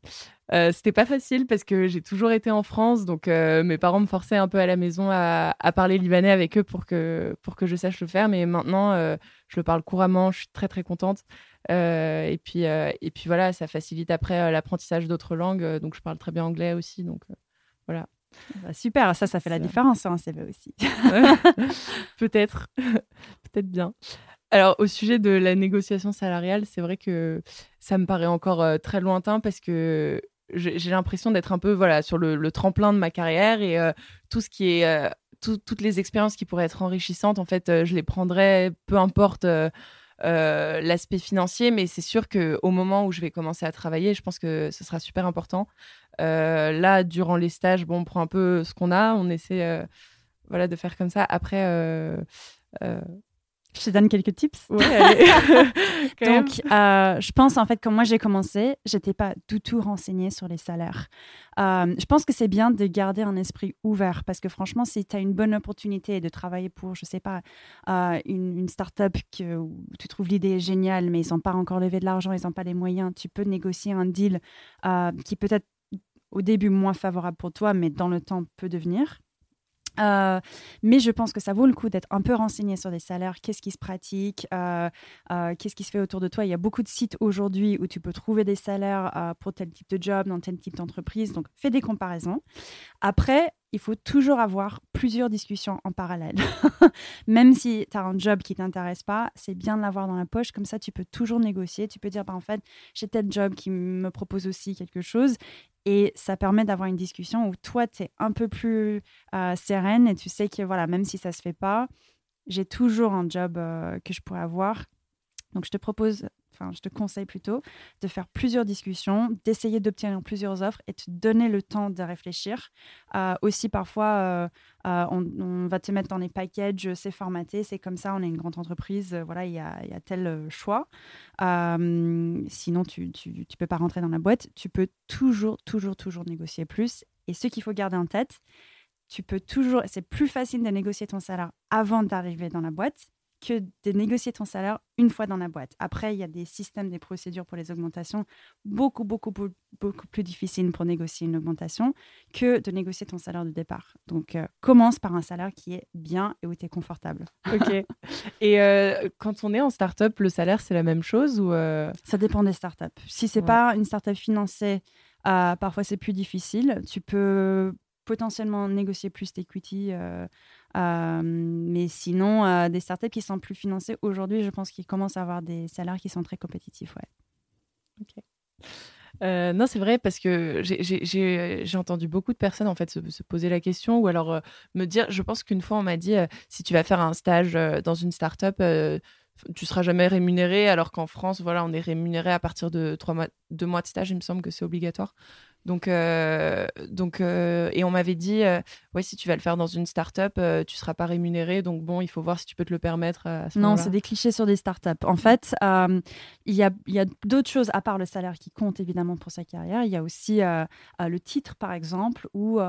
Euh, c'était pas facile parce que j'ai toujours été en France, donc euh, mes parents me forçaient un peu à la maison à, parler libanais avec eux pour que pour que je sache le faire. Mais maintenant, je le parle couramment. Je suis très très contente. et puis et puis voilà, ça facilite après l'apprentissage d'autres langues. donc je parle très bien anglais aussi. Donc voilà. Bah, super, ça, ça fait la différence un CV aussi. <laughs> Peut-être, <laughs> peut-être bien. Alors, au sujet de la négociation salariale, c'est vrai que ça me paraît encore euh, très lointain parce que j'ai l'impression d'être un peu voilà sur le, tremplin de ma carrière et euh, tout ce qui est euh, toutes les expériences qui pourraient être enrichissantes, en fait, je les prendrais, peu importe. l'aspect financier, mais c'est sûr qu'au moment où je vais commencer à travailler, je pense que ce sera super important là, durant les stages, bon, on prend un peu ce qu'on a, on essaie euh, voilà, de faire comme ça. Après, euh, je te donne quelques tips. Ouais, <laughs> <laughs> Donc, je pense en fait, quand moi j'ai commencé, j'étais pas du tout renseignée sur les salaires. je pense que c'est bien de garder un esprit ouvert parce que franchement, si tu as une bonne opportunité de travailler pour, je sais pas, une, une start-up que, où tu trouves l'idée géniale, mais ils n'ont pas encore levé de l'argent, ils n'ont pas les moyens, tu peux négocier un deal qui peut-être au début moins favorable pour toi, mais dans le temps peut devenir. Euh, mais je pense que ça vaut le coup d'être un peu renseigné sur des salaires, qu'est-ce qui se pratique, euh, euh, qu'est-ce qui se fait autour de toi. Il y a beaucoup de sites aujourd'hui où tu peux trouver des salaires pour tel type de job, dans tel type d'entreprise. Donc, fais des comparaisons. Après, il faut toujours avoir plusieurs discussions en parallèle. <laughs> Même si tu as un job qui t'intéresse pas, c'est bien de l'avoir dans la poche. Comme ça, tu peux toujours négocier. Tu peux dire, bah, en fait, j'ai tel job qui me propose aussi quelque chose. Et ça permet d'avoir une discussion où toi, tu es un peu plus euh, sereine et tu sais que voilà, même si ça se fait pas, j'ai toujours un job euh, que je pourrais avoir. Donc, je te propose je te conseille plutôt de faire plusieurs discussions, d'essayer d'obtenir plusieurs offres et te donner le temps de réfléchir. Euh, aussi, parfois, on, va te mettre dans les packages, c'est formaté, c'est comme ça, on est une grande entreprise, voilà, il y a, tel choix. sinon, tu ne peux pas rentrer dans la boîte. Tu peux toujours, toujours, toujours négocier plus. Et ce qu'il faut garder en tête, tu peux toujours, c'est plus facile de négocier ton salaire avant d'arriver dans la boîte que de négocier ton salaire une fois dans la boîte. Après, il y a des systèmes, des procédures pour les augmentations beaucoup, beaucoup, beaucoup plus difficiles pour négocier une augmentation que de négocier ton salaire de départ. Donc, euh, commence par un salaire qui est bien et où tu es confortable. Ok. <laughs> et euh, quand on est en start-up, le salaire, c'est la même chose ou euh? Ça dépend des start-up. Si c'est pas une start-up financée, parfois c'est plus difficile. Tu peux potentiellement négocier plus d'equity. Euh, mais sinon, euh, des startups qui sont plus financées aujourd'hui, je pense qu'ils commencent à avoir des salaires qui sont très compétitifs. Ouais. Euh, non, c'est vrai parce que j'ai entendu beaucoup de personnes en fait se, poser la question ou alors me dire. Je pense qu'une fois on m'a dit si tu vas faire un stage dans une startup, tu seras jamais rémunéré alors qu'en France, voilà, on est rémunéré à partir de trois deux mois de stage. Il me semble que c'est obligatoire. Donc, euh, donc euh, et on m'avait dit, euh, ouais, si tu vas le faire dans une start-up, tu seras pas rémunéré. Donc bon, il faut voir si tu peux te le permettre. non, c'est des clichés sur des start-up. En fait, il y a, y a d'autres choses à part le salaire qui compte évidemment pour sa carrière. Il y a aussi le titre, par exemple, ou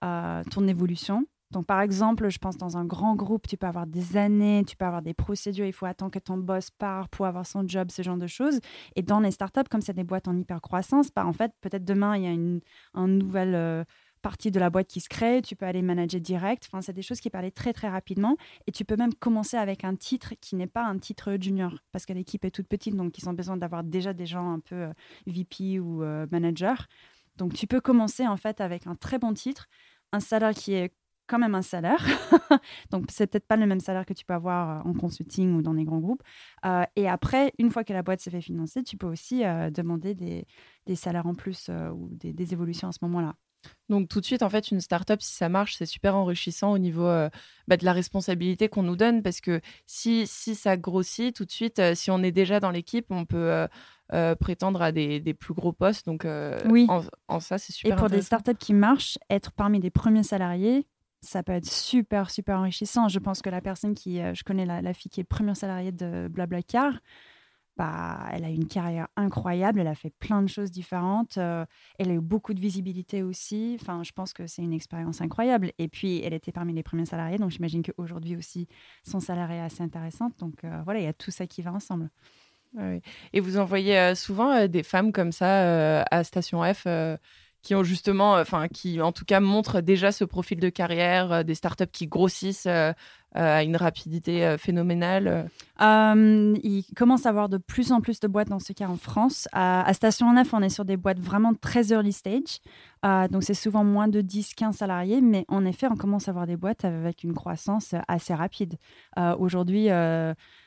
ton évolution. Par exemple, je pense dans un grand groupe, tu peux avoir des années, tu peux avoir des procédures, il faut attendre que ton boss part pour avoir son job, ce genre de choses. Et dans les startups, comme c'est des boîtes en hyper croissance, bah, en fait, peut-être demain, il y a une, nouvelle euh, partie de la boîte qui se crée, tu peux aller manager direct. Enfin, c'est des choses qui parlent très, très rapidement. Et tu peux même commencer avec un titre qui n'est pas un titre junior, parce que l'équipe est toute petite, donc ils ont besoin d'avoir déjà des gens un peu euh, VP ou euh, manager. Donc, tu peux commencer en fait avec un très bon titre, un salaire qui est quand même un salaire. <laughs> Donc, c'est peut-être pas le même salaire que tu peux avoir euh, en consulting ou dans des grands groupes. Euh, et après, une fois que la boîte s'est fait financer, tu peux aussi euh, demander des, des, salaires en plus ou des, des, évolutions à ce moment-là. Donc tout de suite, en fait, une startup, si ça marche, c'est super enrichissant au niveau bah, de la responsabilité qu'on nous donne, parce que si, si ça grossit, tout de suite, si on est déjà dans l'équipe, on peut prétendre à des, des, plus gros postes. Donc oui. en, en, ça, c'est super. Et pour des startups qui marchent, être parmi les premiers salariés, ça peut être super, super enrichissant. Je pense que la personne qui, euh, je connais la, fille qui est première salariée de Blablacar, bah, elle a une carrière incroyable, elle a fait plein de choses différentes, euh, elle a eu beaucoup de visibilité aussi. Enfin, je pense que c'est une expérience incroyable. Et puis, elle était parmi les premiers salariés, donc j'imagine qu'aujourd'hui aussi, son salaire est assez intéressant. Donc euh, voilà, il y a tout ça qui va ensemble. Et vous envoyez souvent des femmes comme ça à Station F qui ont justement, euh, enfin, qui en tout cas montrent déjà ce profil de carrière, euh, des startups qui grossissent euh, à une rapidité phénoménale Il commence à avoir de plus en plus de boîtes dans ce cas en France. À, Station 9, on est sur des boîtes vraiment très early stage. donc, c'est souvent moins de 10-15 salariés. Mais en effet, on commence à avoir des boîtes avec une croissance assez rapide. Aujourd'hui,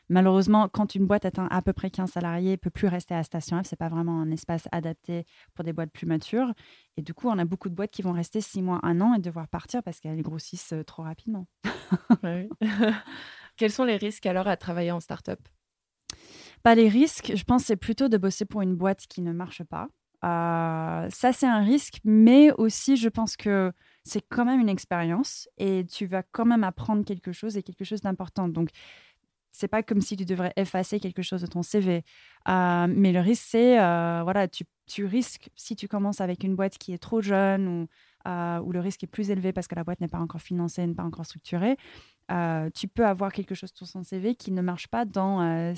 Malheureusement, quand une boîte atteint à peu près 15 salariés, ne peut plus rester à Station F. C'est pas vraiment un espace adapté pour des boîtes plus matures. Et du coup, on a beaucoup de boîtes qui vont rester 6 mois, 1 an et devoir partir parce qu'elles grossissent euh, trop rapidement. <laughs> <laughs> Quels sont les risques alors à travailler en start-up? Pas les risques, je pense, c'est plutôt de bosser pour une boîte qui ne marche pas. Euh, ça, c'est un risque, mais aussi, je pense que c'est quand même une expérience et tu vas quand même apprendre quelque chose et quelque chose d'important. Donc, c'est pas comme si tu devrais effacer quelque chose de ton CV. Euh, mais le risque, c'est, euh, voilà, tu, tu, risques, si tu commences avec une boîte qui est trop jeune ou euh, où le risque est plus élevé parce que la boîte n'est pas encore financée, n'est pas encore structurée, tu peux avoir quelque chose sur son CV qui ne marche pas dans,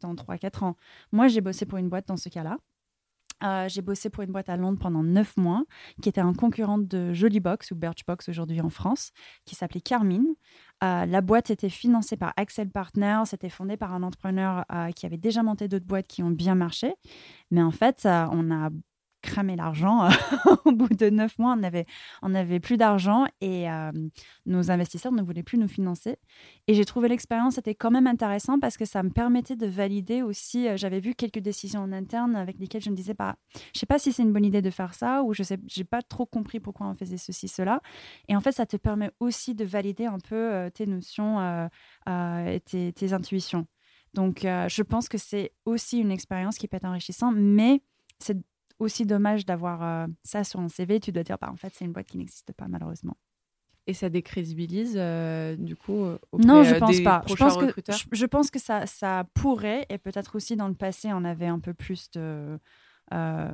dans 3-4 ans. Moi, j'ai bossé pour une boîte dans ce cas-là. Euh, j'ai bossé pour une boîte à Londres pendant neuf mois, qui était un concurrent de Jolibox ou Birchbox aujourd'hui en France, qui s'appelait Carmine. Euh, la boîte était financée par Axel Partners, c'était fondé par un entrepreneur euh, qui avait déjà monté d'autres boîtes qui ont bien marché. Mais en fait, on a cramé l'argent. <laughs> Au bout de neuf mois, on n'avait on avait plus d'argent et euh, nos investisseurs ne voulaient plus nous financer. Et j'ai trouvé l'expérience était quand même intéressant parce que ça me permettait de valider aussi. Euh, j'avais vu quelques décisions en interne avec lesquelles je me disais pas, je sais pas si c'est une bonne idée de faire ça ou je sais, j'ai pas trop compris pourquoi on faisait ceci cela. Et en fait, ça te permet aussi de valider un peu euh, tes notions et tes, tes intuitions. Donc, je pense que c'est aussi une expérience qui peut être enrichissante, mais c'est aussi dommage d'avoir euh, ça sur un CV. Tu dois dire, bah, en fait, c'est une boîte qui n'existe pas, malheureusement. Et ça décrédibilise, euh, du coup, euh, Non, je pense pas. Je pense, que, je, pense que ça, ça pourrait, et peut-être aussi dans le passé, on avait un peu plus de. comment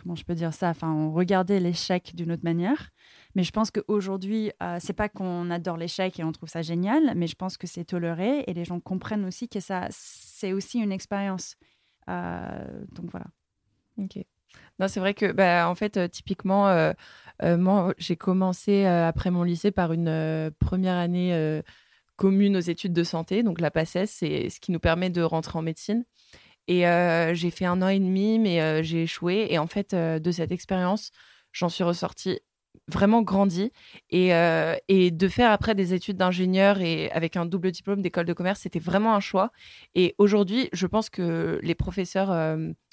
comment je peux dire ça? Enfin, on regardait l'échec d'une autre manière. Mais je pense qu'aujourd'hui, euh, c'est pas qu'on adore l'échec et on trouve ça génial, mais je pense que c'est toléré et les gens comprennent aussi que ça, c'est aussi une expérience. Euh, donc voilà. Non, c'est vrai que, bah, en fait, euh, typiquement, euh, moi, j'ai commencé après mon lycée par une première année commune aux études de santé, donc la PACES, c'est ce qui nous permet de rentrer en médecine. Et j'ai fait un an et demi, mais j'ai échoué. Et en fait, de cette expérience, j'en suis ressortie vraiment grandi et, et, de faire après des études d'ingénieur et avec un double diplôme d'école de commerce, c'était vraiment un choix. Et aujourd'hui, je pense que les professeurs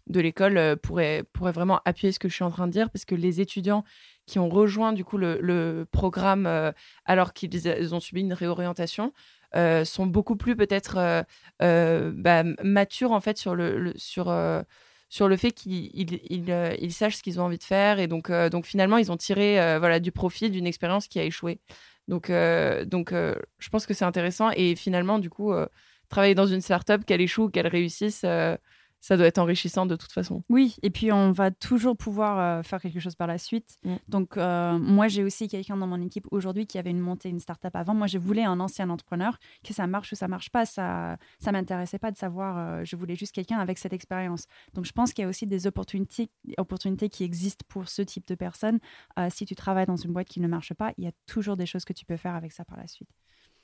de l'école pourraient, pourraient, vraiment appuyer ce que je suis en train de dire parce que les étudiants qui ont rejoint du coup le, programme alors qu'ils ont subi une réorientation sont beaucoup plus peut-être bah, matures en fait sur le, sur sur le fait qu'ils ils, sachent ce qu'ils ont envie de faire et donc donc finalement ils ont tiré voilà du profit d'une expérience qui a échoué. Donc donc je pense que c'est intéressant et finalement du coup travailler dans une startup qu'elle échoue qu'elle réussisse ça doit être enrichissant de toute façon. Oui, et puis on va toujours pouvoir euh, faire quelque chose par la suite. Mm. Donc, euh, moi, j'ai aussi quelqu'un dans mon équipe aujourd'hui qui avait une montée, une startup avant. Moi, je voulais un ancien entrepreneur, que ça marche ou ça marche pas. Ça ça m'intéressait pas de savoir. Euh, je voulais juste quelqu'un avec cette expérience. Donc, je pense qu'il y a aussi des opportunités, opportunités qui existent pour ce type de personnes. si tu travailles dans une boîte qui ne marche pas, il y a toujours des choses que tu peux faire avec ça par la suite.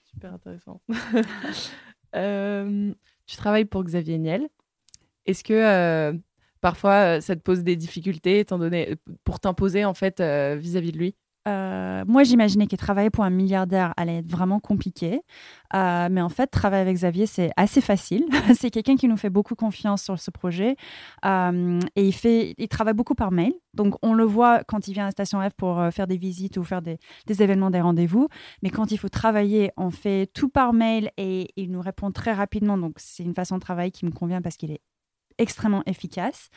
Super intéressant. <laughs> tu travailles pour Xavier Niel. Est-ce que euh, parfois euh, ça te pose des difficultés étant donné, pour t'imposer en fait euh, vis-à-vis de lui? Moi, j'imaginais que travailler pour un milliardaire allait être vraiment compliqué. mais en fait, travailler avec Xavier, c'est assez facile. <laughs> c'est quelqu'un qui nous fait beaucoup confiance sur ce projet. et il, fait, il travaille beaucoup par mail. Donc, on le voit quand il vient à la Station F pour faire des visites ou faire des, des événements, des rendez-vous. Mais quand il faut travailler, on fait tout par mail et il nous répond très rapidement. Donc, c'est une façon de travailler qui me convient parce qu'il est extrêmement efficace.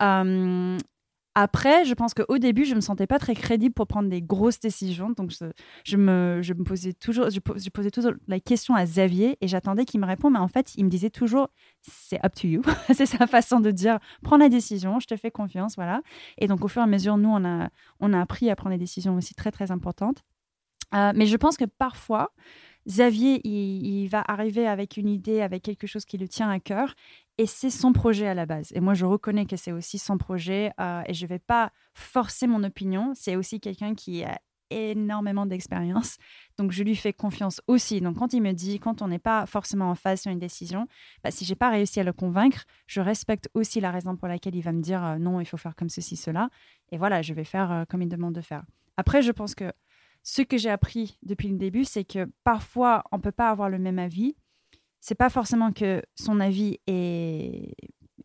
Euh, après, je pense qu'au début, je ne me sentais pas très crédible pour prendre des grosses décisions. Donc, je, me, posais toujours, je, posais toujours la question à Xavier et j'attendais qu'il me réponde. Mais en fait, il me disait toujours, c'est up to you. <laughs> c'est sa façon de dire, prends la décision, je te fais confiance. Voilà. Et donc, au fur et à mesure, nous, on a, on a appris à prendre des décisions aussi très, très importantes. Euh, mais je pense que parfois, Xavier, il, va arriver avec une idée, avec quelque chose qui le tient à cœur, et c'est son projet à la base. Et moi, je reconnais que c'est aussi son projet, euh, et je ne vais pas forcer mon opinion. C'est aussi quelqu'un qui a énormément d'expérience, donc je lui fais confiance aussi. Donc quand il me dit, quand on n'est pas forcément en phase sur une décision, bah, si j'ai pas réussi à le convaincre, je respecte aussi la raison pour laquelle il va me dire euh, non, il faut faire comme ceci, cela, et voilà, je vais faire euh, comme il demande de faire. Après, je pense que ce que j'ai appris depuis le début, c'est que parfois, on ne peut pas avoir le même avis. C'est pas forcément que son avis est,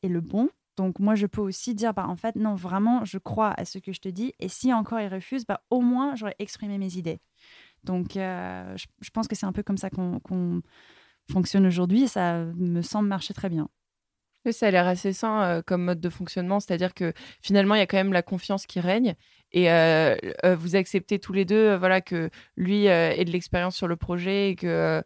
le bon. Donc moi, je peux aussi dire, bah, en fait, non, vraiment, je crois à ce que je te dis. Et si encore il refuse, bah, au moins, j'aurais exprimé mes idées. Donc euh, je, pense que c'est un peu comme ça qu'on fonctionne aujourd'hui ça me semble marcher très bien. Oui, ça a l'air assez sain euh, comme mode de fonctionnement, c'est-à-dire que finalement, il y a quand même la confiance qui règne et euh, euh, vous acceptez tous les deux voilà, que lui ait de l'expérience sur le projet et que,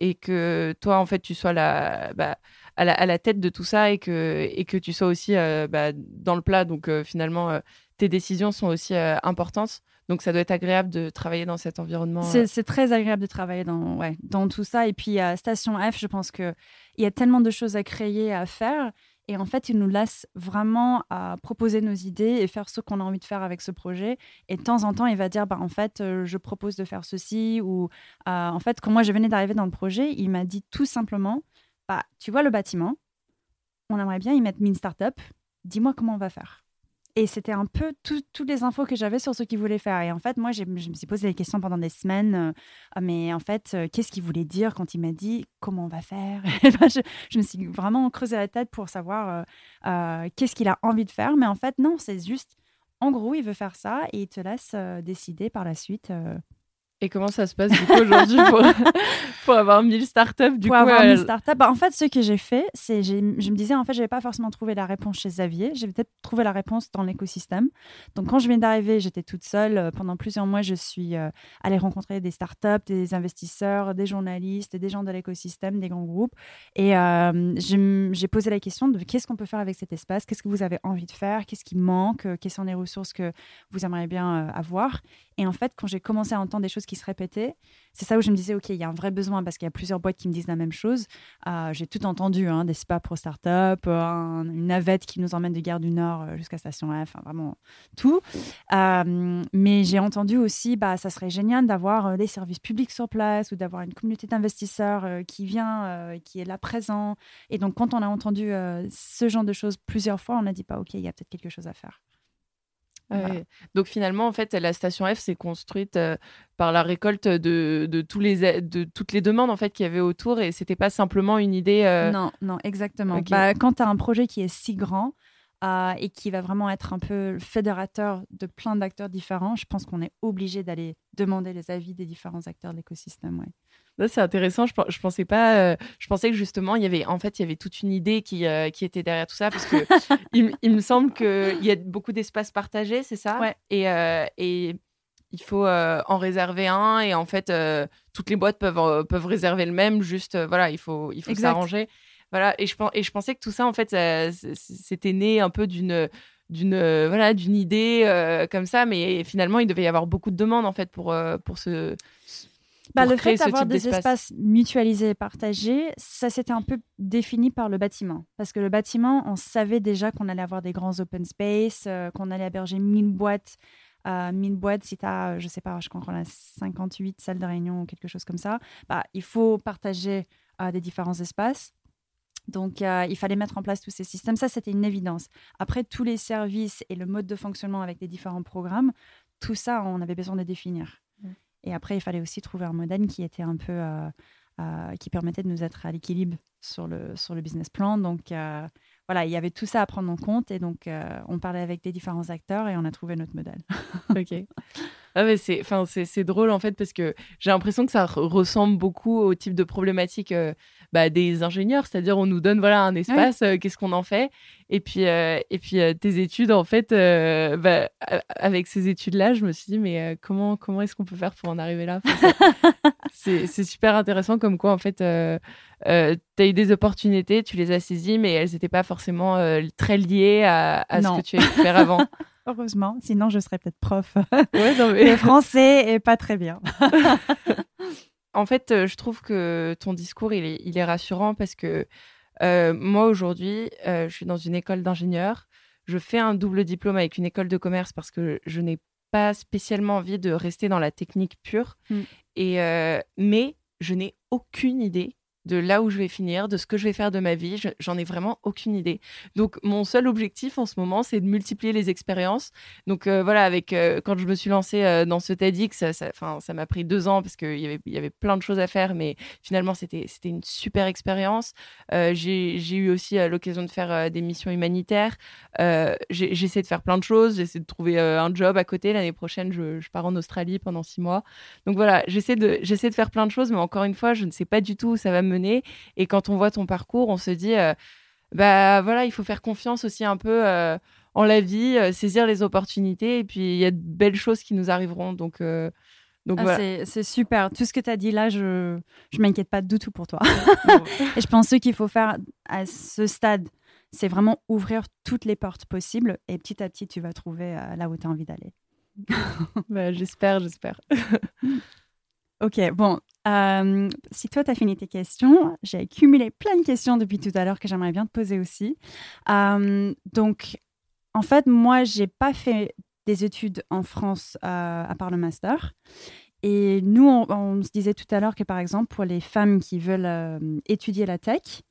et que toi, en fait, tu sois la, bah, à, la, à, la, tête de tout ça et que, et que tu sois aussi bah, dans le plat. Donc finalement, tes décisions sont aussi importantes. Donc, ça doit être agréable de travailler dans cet environnement. C'est très agréable de travailler dans, ouais, dans tout ça. Et puis, à Station F, je pense qu'il y a tellement de choses à créer, à faire. Et en fait, il nous laisse vraiment à proposer nos idées et faire ce qu'on a envie de faire avec ce projet. Et de temps en temps, il va dire, bah, en fait, euh, je propose de faire ceci. Ou euh, en fait, quand moi, je venais d'arriver dans le projet, il m'a dit tout simplement, bah, tu vois le bâtiment, on aimerait bien y mettre une start-up. Dis-moi comment on va faire. Et c'était un peu toutes les infos que j'avais sur ce qu'il voulait faire. Et en fait, moi, je me suis posé des questions pendant des semaines. Euh, ah, mais en fait, euh, qu'est-ce qu'il voulait dire quand il m'a dit comment on va faire? <laughs> Je, je, me suis vraiment creusé la tête pour savoir euh, qu'est-ce qu'il a envie de faire. Mais en fait, non, c'est juste, en gros, il veut faire ça et il te laisse décider par la suite Et comment ça se passe du coup aujourd'hui <laughs> pour, pour avoir 1000 startups du pour coup, avoir euh, 1000 startups bah, En fait, ce que j'ai fait, c'est je me disais, en fait, je n'avais pas forcément trouvé la réponse chez Xavier. J'ai peut-être trouvé la réponse dans l'écosystème. Donc, quand je viens d'arriver, j'étais toute seule. Euh, Pendant plusieurs mois, je suis euh, allée rencontrer des startups, des investisseurs, des journalistes, des gens de l'écosystème, des grands groupes. Et euh, j'ai posé la question de qu'est-ce qu'on peut faire avec cet espace? Qu'est-ce que vous avez envie de faire? Qu'est-ce qui manque? Euh, Quelles sont les ressources que vous aimeriez bien euh, avoir? Et en fait, quand j'ai commencé à entendre des choses qui se répétaient, c'est ça où je me disais, OK, il y a un vrai besoin parce qu'il y a plusieurs boîtes qui me disent la même chose. Euh, j'ai tout entendu, hein, des spas pro start-up, un- une navette qui nous emmène de Gare du Nord euh, jusqu'à Station F, enfin, vraiment tout. Euh, mais j'ai entendu aussi, bah, ça serait génial d'avoir des services publics sur place ou d'avoir une communauté d'investisseurs qui vient, qui est là présent. Et donc, quand on a entendu ce genre de choses plusieurs fois, on a dit, pas OK, il y a peut-être quelque chose à faire. Donc finalement, en fait, la station F s'est construite euh, par la récolte de, de, tous les, de toutes les demandes en fait qu'il y avait autour et c'était pas simplement une idée. euh, Non, non, exactement. Ok. Bah, quand tu as un projet qui est si grand euh, et qui va vraiment être un peu le fédérateur de plein d'acteurs différents, je pense qu'on est obligé d'aller demander les avis des différents acteurs de l'écosystème. Ouais. C'est intéressant. Je, pen- je pensais pas. euh, je pensais que justement, il y avait, en fait, il y avait toute une idée qui, euh, qui était derrière tout ça, parce que <laughs> il, me semble qu'il y a beaucoup d'espaces partagés, c'est ça? Ouais. Et, euh, et il faut euh, en réserver un, et en fait, euh, toutes les boîtes peuvent, euh, peuvent réserver le même. Juste, voilà, il faut, il faut Exact. s'arranger. Voilà. Et je, et je pensais que tout ça, en fait, c'était né un peu d'une d'une euh, voilà d'une idée euh, comme ça mais finalement il devait y avoir beaucoup de demandes en fait pour euh, pour ce Bah, pour le fait d'avoir des espaces mutualisés et partagés, ça s'était un peu défini par le bâtiment. Parce que le bâtiment, on savait déjà qu'on allait avoir des grands open space, qu'on allait héberger 1000 boîtes. Euh, 1000 boîtes, si tu as, je sais pas, je crois qu'on a 58 salles de réunion ou quelque chose comme ça, bah, il faut partager des différents espaces. Donc, euh, il fallait mettre en place tous ces systèmes. Ça, c'était une évidence. Après, tous les services et le mode de fonctionnement avec les différents programmes, tout ça, on avait besoin de définir. Et après, il fallait aussi trouver un modèle qui était un peu, euh, euh, qui permettait de nous être à l'équilibre sur le, sur le business plan. Donc, voilà, il y avait tout ça à prendre en compte. Et donc, euh, on parlait avec des différents acteurs et on a trouvé notre modèle. <laughs> Ok. Ah mais c'est, enfin c'est, c'est drôle en fait parce que j'ai l'impression que ça re- ressemble beaucoup au type de problématique euh, bah, des ingénieurs, c'est-à-dire on nous donne voilà un espace, euh, qu'est-ce qu'on en fait? Et puis euh, et puis euh, tes études en fait, euh, bah, avec ces études-là, je me suis dit mais comment comment est-ce qu'on peut faire pour en arriver là? Enfin, <laughs> c'est, super intéressant comme quoi en fait euh, tu as eu des opportunités, tu les as saisies, mais elles n'étaient pas forcément euh, très liées à, à ce que tu as faire avant. <laughs> Heureusement, sinon je serais peut-être prof. ouais, non, mais- français est pas très bien. <laughs> En fait, je trouve que ton discours, il est, il est rassurant parce que euh, moi, aujourd'hui, euh, je suis dans une école d'ingénieur. Je fais un double diplôme avec une école de commerce parce que je n'ai pas spécialement envie de rester dans la technique pure. Mm. Et, euh, mais je n'ai aucune idée de là où je vais finir, de ce que je vais faire de ma vie. Je- J'en ai vraiment aucune idée. Donc, mon seul objectif en ce moment, c'est de multiplier les expériences. Donc, euh, voilà, avec, euh, quand je me suis lancée euh, dans ce TEDx, ça, m'a pris deux ans parce qu'il y avait, y avait plein de choses à faire, mais finalement, c'était une super expérience. J'ai eu aussi l'occasion de faire des missions humanitaires. J'essaie de faire plein de choses. J'essaie de trouver un job à côté. L'année prochaine, je, pars en Australie pendant six mois. Donc voilà, j'essaie de, de faire plein de choses, mais encore une fois, je ne sais pas du tout où ça va me mener. Et quand on voit ton parcours, on se dit, euh, bah voilà, il faut faire confiance aussi un peu euh, en la vie, euh, saisir les opportunités, et puis il y a de belles choses qui nous arriveront. Donc, euh, donc Ah, voilà. c'est- super. Tout ce que tu as dit là, je ne m'inquiète pas du tout pour toi. <laughs> <laughs> Et je pense que ce qu'il faut faire à ce stade, c'est vraiment ouvrir toutes les portes possibles et petit à petit, tu vas trouver là où tu as envie d'aller. Bah, j'espère, j'espère. <laughs> Ok, bon. euh, si toi, tu as fini tes questions, j'ai accumulé plein de questions depuis tout à l'heure que j'aimerais bien te poser aussi. Euh, donc, en fait, moi, j'ai pas fait des études en France euh, à part le master. Et nous, on, se disait tout à l'heure que, par exemple, pour les femmes qui veulent étudier la tech,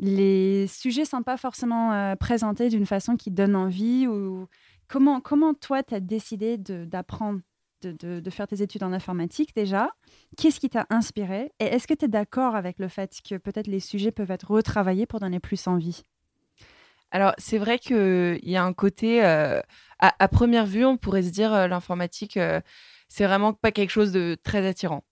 les sujets ne sont pas forcément présentés d'une façon qui donne envie. Ou... Comment, comment toi, tu as décidé d'apprendre de, faire tes études en informatique déjà. Qu'est-ce qui t'a inspiré? Et est-ce que tu es d'accord avec le fait que peut-être les sujets peuvent être retravaillés pour donner plus envie? Alors, c'est vrai qu'il y a un côté, euh, à, première vue, on pourrait se dire euh, l'informatique, euh, c'est vraiment pas quelque chose de très attirant.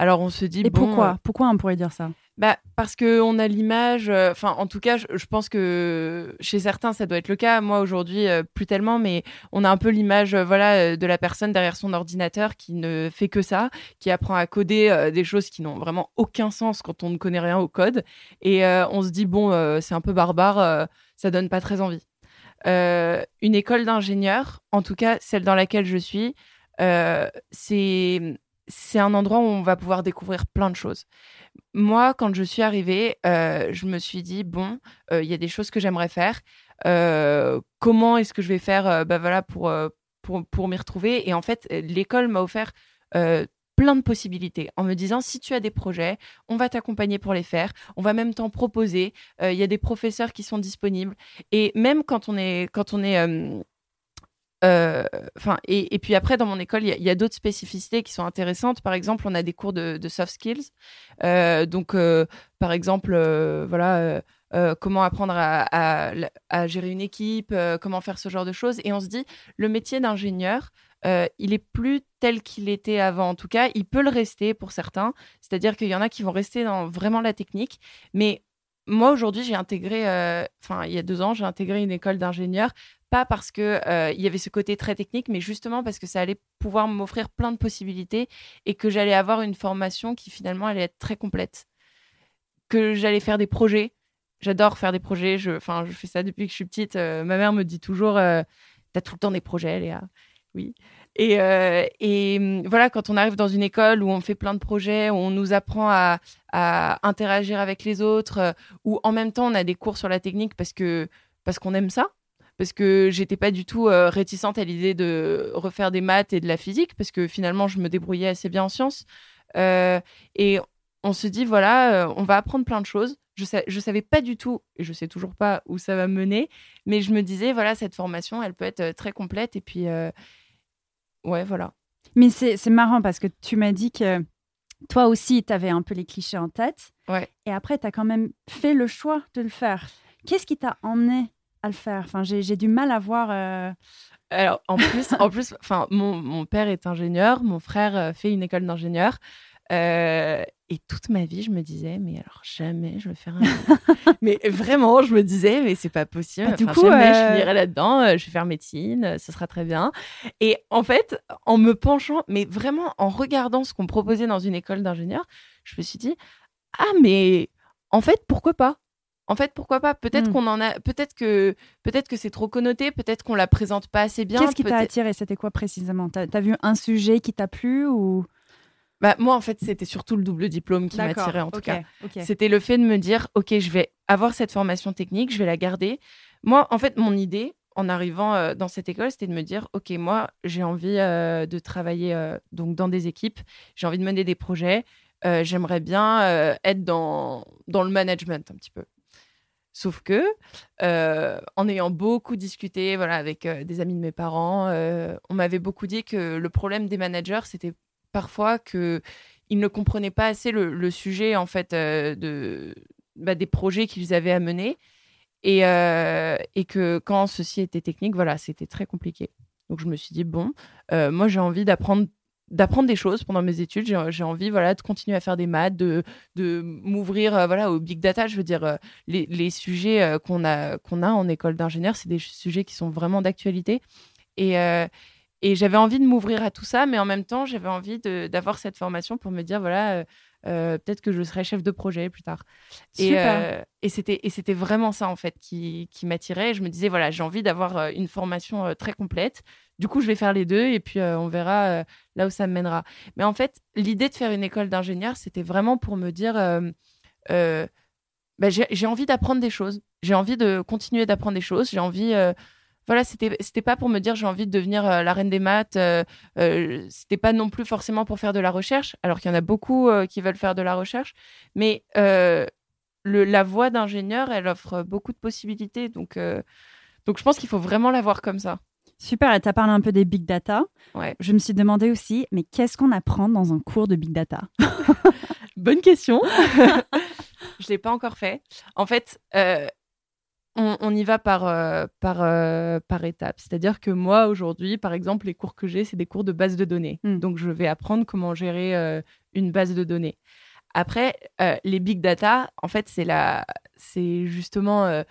Alors, on se dit. Et pourquoi Pourquoi on pourrait dire ça bah, parce qu'on a l'image, euh, enfin, en tout cas, je, pense que chez certains, ça doit être le cas. Moi, aujourd'hui, euh, plus tellement, mais on a un peu l'image euh, voilà, de la personne derrière son ordinateur qui ne fait que ça, qui apprend à coder des choses qui n'ont vraiment aucun sens quand on ne connaît rien au code. Et on se dit, bon, c'est un peu barbare, ça donne pas très envie. une école d'ingénieur, en tout cas, celle dans laquelle je suis, c'est c'est un endroit où on va pouvoir découvrir plein de choses. Moi, quand je suis arrivée, euh, je me suis dit, bon, euh, il y a des choses que j'aimerais faire. Euh, comment est-ce que je vais faire bah, voilà, pour, pour, pour m'y retrouver? Et en fait, l'école m'a offert plein de possibilités en me disant si tu as des projets, on va t'accompagner pour les faire, on va même t'en proposer. Il y a des professeurs qui sont disponibles et même quand on est quand on est enfin, et, puis après, dans mon école, il y a, d'autres spécificités qui sont intéressantes. Par exemple, on a des cours de, soft skills. Euh, donc, euh, par exemple, voilà, comment apprendre à, gérer une équipe, comment faire ce genre de choses. Et on se dit, le métier d'ingénieur, il est plus tel qu'il était avant. En tout cas, il peut le rester pour certains. C'est-à-dire qu'il y en a qui vont rester dans vraiment la technique, mais moi, aujourd'hui, j'ai intégré, enfin, il y a deux ans, j'ai intégré une école d'ingénieur pas parce que euh, y avait ce côté très technique, mais justement parce que ça allait pouvoir m'offrir plein de possibilités et que j'allais avoir une formation qui finalement allait être très complète. Que j'allais faire des projets. J'adore faire des projets. Je, enfin, je fais ça depuis que je suis petite. Euh, ma mère me dit toujours, euh, t'as tout le temps des projets, Léa. Oui. Et, et, hum, voilà, quand on arrive dans une école où on fait plein de projets, où on nous apprend à, à interagir avec les autres, où en même temps on a des cours sur la technique parce que parce qu'on aime ça parce que j'étais pas du tout euh, réticente à l'idée de refaire des maths et de la physique, parce que finalement, je me débrouillais assez bien en sciences. Euh, et on se dit, voilà, euh, on va apprendre plein de choses. Je, sais, je savais pas du tout, et je sais toujours pas où ça va mener, mais je me disais, voilà, cette formation, elle peut être très complète. Et puis, ouais, voilà. Mais c'est marrant parce que tu m'as dit que toi aussi, tu avais un peu les clichés en tête. Ouais. Et après, tu as quand même fait le choix de le faire. Qu'est-ce qui t'a emmené à le faire. Enfin, j'ai du mal à voir. Euh, Alors, en <laughs> plus, en plus, enfin, mon, mon, père est ingénieur, mon frère euh, fait une école d'ingénieur. Euh, et toute ma vie, je me disais, mais alors jamais je vais faire un. <laughs> mais vraiment, je me disais, mais c'est pas possible. Bah, du coup, jamais je finirai là-dedans. je vais faire médecine, ce sera très bien. Et en fait, en me penchant, mais vraiment en regardant ce qu'on proposait dans une école d'ingénieur, je me suis dit, ah mais en fait, pourquoi pas? En fait, pourquoi pas? Peut-être hmm. qu'on en a, peut-être que, peut-être que c'est trop connoté, peut-être qu'on la présente pas assez bien. Qu'est-ce qui t'a attiré? C'était quoi précisément? T'as as vu un sujet qui t'a plu ou? Bah, moi, en fait, c'était surtout le double diplôme qui m'attirait, en tout cas. C'était le fait de me dire, OK, je vais avoir cette formation technique, je vais la garder. Moi, en fait, mon idée, en arrivant euh, dans cette école, c'était de me dire, OK, moi, j'ai envie euh, de travailler euh, donc dans des équipes, j'ai envie de mener des projets, j'aimerais bien être dans, dans le management un petit peu. Sauf que, euh, en ayant beaucoup discuté voilà, avec euh, des amis de mes parents, euh, on m'avait beaucoup dit que le problème des managers, c'était parfois qu'ils ne comprenaient pas assez le, sujet en fait de, bah, des projets qu'ils avaient à mener et, et que quand ceci était technique, voilà, c'était très compliqué. Donc je me suis dit, bon, moi j'ai envie d'apprendre d'apprendre des choses pendant mes études. J'ai envie voilà, de continuer à faire des maths, de, de m'ouvrir euh, voilà, au big data. Je veux dire, euh, les, les, sujets euh, qu'on a, qu'on a en école d'ingénieur, c'est des sujets qui sont vraiment d'actualité. Et, et j'avais envie de m'ouvrir à tout ça, mais en même temps, j'avais envie d'avoir cette formation pour me dire, voilà, peut-être que je serai chef de projet plus tard. Et, et c'était vraiment ça, en fait, qui, qui m'attirait. Je me disais, voilà, j'ai envie d'avoir une formation très complète. Du coup, je vais faire les deux et puis on verra là où ça me mènera. Mais en fait, l'idée de faire une école d'ingénieur, c'était vraiment pour me dire euh, euh, bah, j'ai envie d'apprendre des choses. J'ai envie de continuer d'apprendre des choses. J'ai envie. Euh, voilà, c'était pas pour me dire j'ai envie de devenir la reine des maths. c'était pas non plus forcément pour faire de la recherche, alors qu'il y en a beaucoup qui veulent faire de la recherche. Mais la voie d'ingénieur, elle offre beaucoup de possibilités. Donc, donc je pense qu'il faut vraiment la voir comme ça. Super, et tu as parlé un peu des big data. Ouais. Je me suis demandé aussi, mais qu'est-ce qu'on apprend dans un cours de big data? <laughs> Bonne question. <laughs> je ne l'ai pas encore fait. En fait, euh, on, y va par, euh, par, euh, par étapes. C'est-à-dire que moi, aujourd'hui, par exemple, les cours que j'ai, c'est des cours de base de données. Hmm. Donc, je vais apprendre comment gérer une base de données. Après, les big data, en fait, c'est la... c'est justement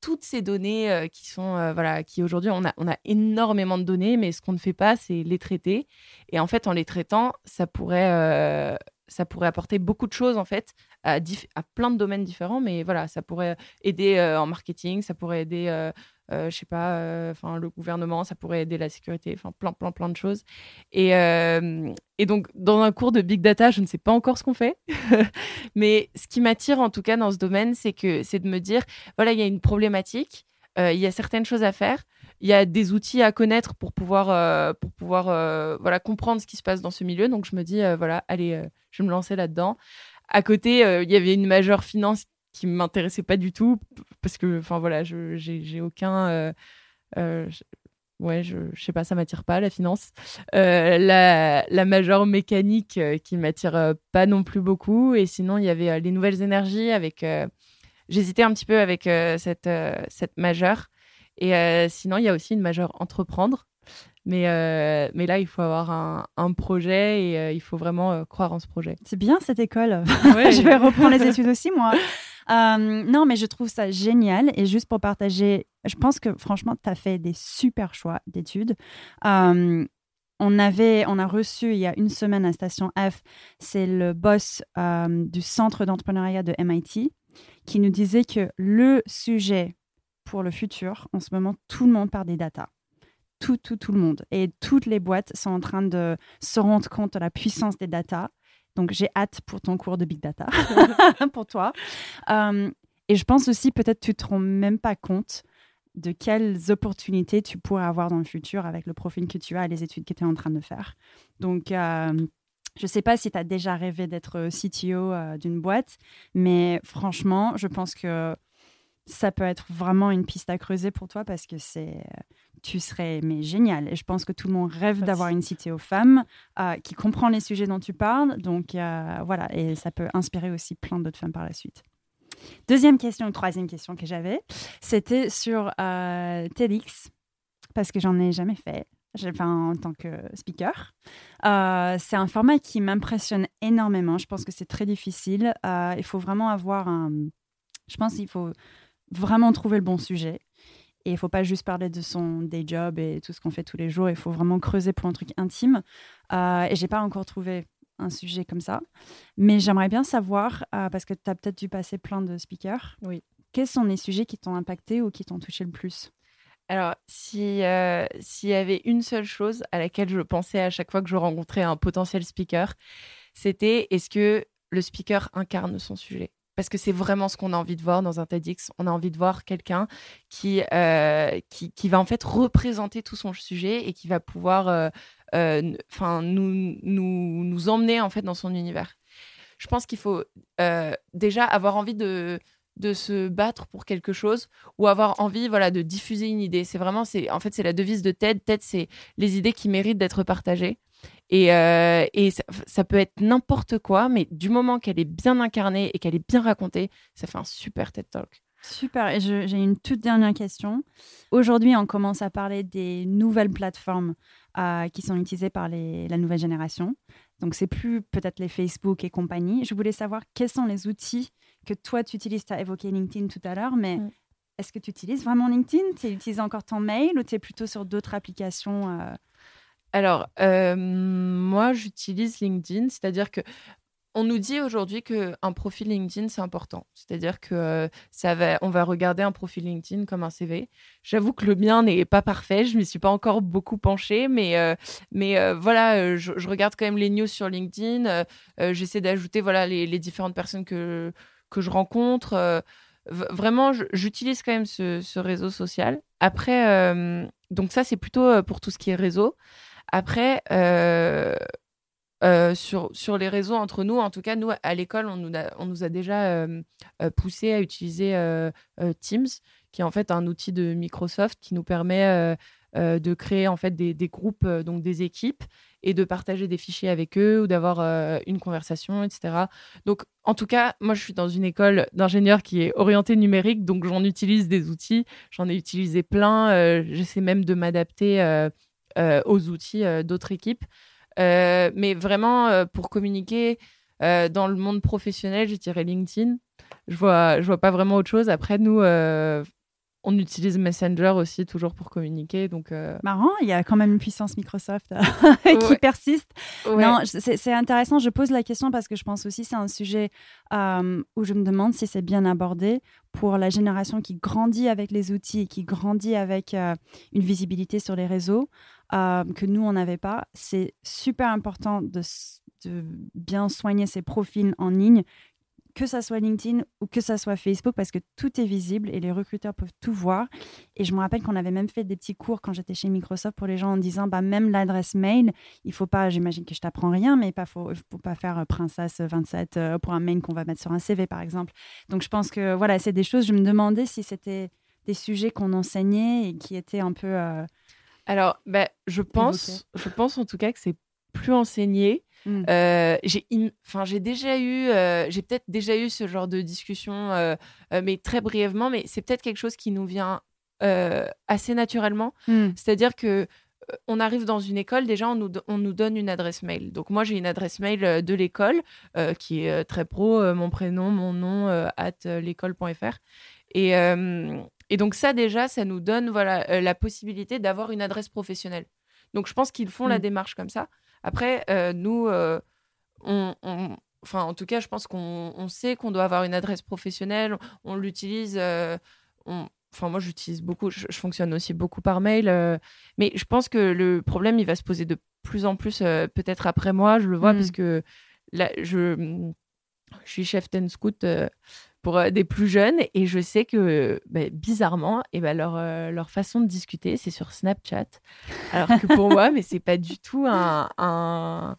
toutes ces données qui sont, voilà, qui aujourd'hui, on a, on a énormément de données, mais ce qu'on ne fait pas, c'est les traiter. Et en fait, en les traitant, ça pourrait ça pourrait apporter beaucoup de choses en fait à, à, plein de domaines différents mais voilà ça pourrait aider euh, en marketing ça pourrait aider euh, euh, je sais pas enfin le gouvernement ça pourrait aider la sécurité enfin plein plein plein de choses et, et donc dans un cours de big data je ne sais pas encore ce qu'on fait <laughs> mais ce qui m'attire en tout cas dans ce domaine c'est que c'est de me dire voilà il y a une problématique il y a certaines choses à faire il y a des outils à connaître pour pouvoir, euh, pour pouvoir euh, voilà, comprendre ce qui se passe dans ce milieu. Donc, je me dis, euh, voilà, allez, je vais me lancer là-dedans. À côté, il y avait une majeure finance qui ne m'intéressait pas du tout parce que, enfin, voilà, je j'ai aucun. ouais, je, je sais pas, ça m'attire pas, la finance. la, la majeure mécanique qui m'attire pas non plus beaucoup. Et sinon, il y avait les nouvelles énergies avec. J'hésitais un petit peu avec cette, cette majeure. Et euh, sinon, il y a aussi une majeure entreprendre. Mais, euh, mais là, il faut avoir un, un projet et euh, il faut vraiment croire en ce projet. C'est bien cette école. <laughs> <laughs> je vais reprendre les études aussi, moi. non, mais je trouve ça génial. Et juste pour partager, je pense que franchement, tu as fait des super choix d'études. on, avait, on a reçu il y a une semaine à Station F, c'est le boss du centre d'entrepreneuriat de MIT qui nous disait que le sujet pour le futur. En ce moment, tout le monde parle des data. Tout, tout, tout le monde. Et toutes les boîtes sont en train de se rendre compte de la puissance des data. Donc, j'ai hâte pour ton cours de big data, <laughs> pour toi. Euh, et je pense aussi, peut-être, tu te rends même pas compte de quelles opportunités tu pourrais avoir dans le futur avec le profil que tu as et les études que tu es en train de faire. Donc, euh, je ne sais pas si tu as déjà rêvé d'être CTO euh, d'une boîte, mais franchement, je pense que ça peut être vraiment une piste à creuser pour toi parce que c'est tu serais mais génial et je pense que tout le monde rêve d'avoir une cité aux femmes euh, qui comprend les sujets dont tu parles donc euh, voilà et ça peut inspirer aussi plein d'autres femmes par la suite deuxième question troisième question que j'avais c'était sur euh, TEDx parce que j'en ai jamais fait Enfin, en tant que speaker. c'est un format qui m'impressionne énormément. Je pense que c'est très difficile. il faut vraiment avoir un. Je pense qu'il faut vraiment trouver le bon sujet. Et il faut pas juste parler de son day job et tout ce qu'on fait tous les jours. Il faut vraiment creuser pour un truc intime. Euh, et j'ai pas encore trouvé un sujet comme ça. Mais j'aimerais bien savoir, euh, parce que tu as peut-être dû passer plein de speakers. Oui. Quels sont les sujets qui t'ont impacté ou qui t'ont touché le plus? Alors, euh, s'il y avait une seule chose à laquelle je pensais à chaque fois que je rencontrais un potentiel speaker, c'était est-ce que le speaker incarne son sujet? Parce que c'est vraiment ce qu'on a envie de voir dans un TEDx. On a envie de voir quelqu'un qui, euh, qui, va en fait représenter tout son sujet et qui va pouvoir euh, euh, nous, nous, nous emmener en fait dans son univers. Je pense qu'il faut déjà avoir envie de, de se battre pour quelque chose ou avoir envie voilà de diffuser une idée c'est vraiment c'est en fait c'est la devise de TED TED c'est les idées qui méritent d'être partagées et, euh, et ça, peut être n'importe quoi, mais du moment qu'elle est bien incarnée et qu'elle est bien racontée, ça fait un super TED Talk. Super. Et j'ai une toute dernière question. Aujourd'hui, on commence à parler des nouvelles plateformes euh, qui sont utilisées par les, la nouvelle génération. Donc, c'est plus peut-être les Facebook et compagnie. Je voulais savoir quels sont les outils que toi, tu utilises. Tu as évoqué LinkedIn tout à l'heure, mais mm. est-ce que tu utilises vraiment LinkedIn? Tu utilises encore ton mail ou tu es plutôt sur d'autres applications euh, alors, euh, moi, j'utilise LinkedIn, c'est-à-dire que on nous dit aujourd'hui qu'un profil LinkedIn, c'est important. C'est-à-dire que euh, ça va, on va regarder un profil LinkedIn comme un CV. J'avoue que le mien n'est pas parfait. Je ne m'y suis pas encore beaucoup penchée, mais, euh, mais voilà, je, regarde quand même les news sur LinkedIn. J'essaie d'ajouter voilà, les, différentes personnes que, que je rencontre. vraiment, j'utilise quand même ce, ce, réseau social. Après, donc ça, c'est plutôt pour tout ce qui est réseau. Après, euh, euh, sur, sur les réseaux entre nous, en tout cas, nous, à l'école, on nous a, on nous a déjà euh, poussé à utiliser Teams, qui est en fait un outil de Microsoft qui nous permet de créer en fait des, des groupes, donc des équipes et de partager des fichiers avec eux ou d'avoir une conversation, etc. Donc, en tout cas, moi, je suis dans une école d'ingénieurs qui est orientée numérique, donc j'en utilise des outils, j'en ai utilisé plein, j'essaie même de m'adapter aux outils d'autres équipes. mais vraiment, pour communiquer dans le monde professionnel, je dirais LinkedIn je vois, je vois pas vraiment autre chose. Après, nous, euh, on utilise Messenger aussi toujours pour communiquer. Donc, euh, Marrant, il y a quand même une puissance Microsoft euh, <laughs> qui persiste. Non, c'est intéressant. Je pose la question parce que je pense aussi c'est un sujet où je me demande si c'est bien abordé pour la génération qui grandit avec les outils, qui grandit avec une visibilité sur les réseaux que nous, on n'avait pas. C'est super important de, de bien soigner ses profils en ligne que ça soit LinkedIn ou que ça soit Facebook, parce que tout est visible et les recruteurs peuvent tout voir. Et je me rappelle qu'on avait même fait des petits cours quand j'étais chez Microsoft pour les gens en disant, bah, même l'adresse mail, il faut pas, j'imagine que je t'apprends rien, mais il faut, faut pas faire euh, princesse 27 euh, pour un mail qu'on va mettre sur un CV, par exemple. Donc je pense que voilà, c'est des choses, je me demandais si c'était des sujets qu'on enseignait et qui étaient un peu... Euh, Alors, bah, je, pense, je pense en tout cas que c'est plus enseigné. Mmh. Euh, j'ai, enfin, j'ai déjà eu, euh, j'ai peut-être déjà eu ce genre de discussion, euh, mais très brièvement. Mais c'est peut-être quelque chose qui nous vient assez naturellement. Mmh. C'est-à-dire que on arrive dans une école, déjà, on nous, on nous, donne une adresse mail. Donc, moi, j'ai une adresse mail de l'école qui est très pro, mon prénom, mon nom, at l'école.fr. Et, et, donc, ça, déjà, ça nous donne voilà, la possibilité d'avoir une adresse professionnelle. Donc, je pense qu'ils font la mmh. démarche comme ça. Après, euh, nous, euh, on, enfin, en tout cas, je pense qu'on sait qu'on doit avoir une adresse professionnelle. On, l'utilise. Euh, enfin, moi, j'utilise beaucoup. Je, fonctionne aussi beaucoup par mail. mais je pense que le problème, il va se poser de plus en plus, peut-être après moi. Je le vois parce mmh. que là, je, je suis chef ten scout pour euh, des plus jeunes. Et je sais que, bah, bizarrement, et ben leur, euh, leur façon de discuter, c'est sur Snapchat. Alors que pour moi, mais c'est pas du tout un, un,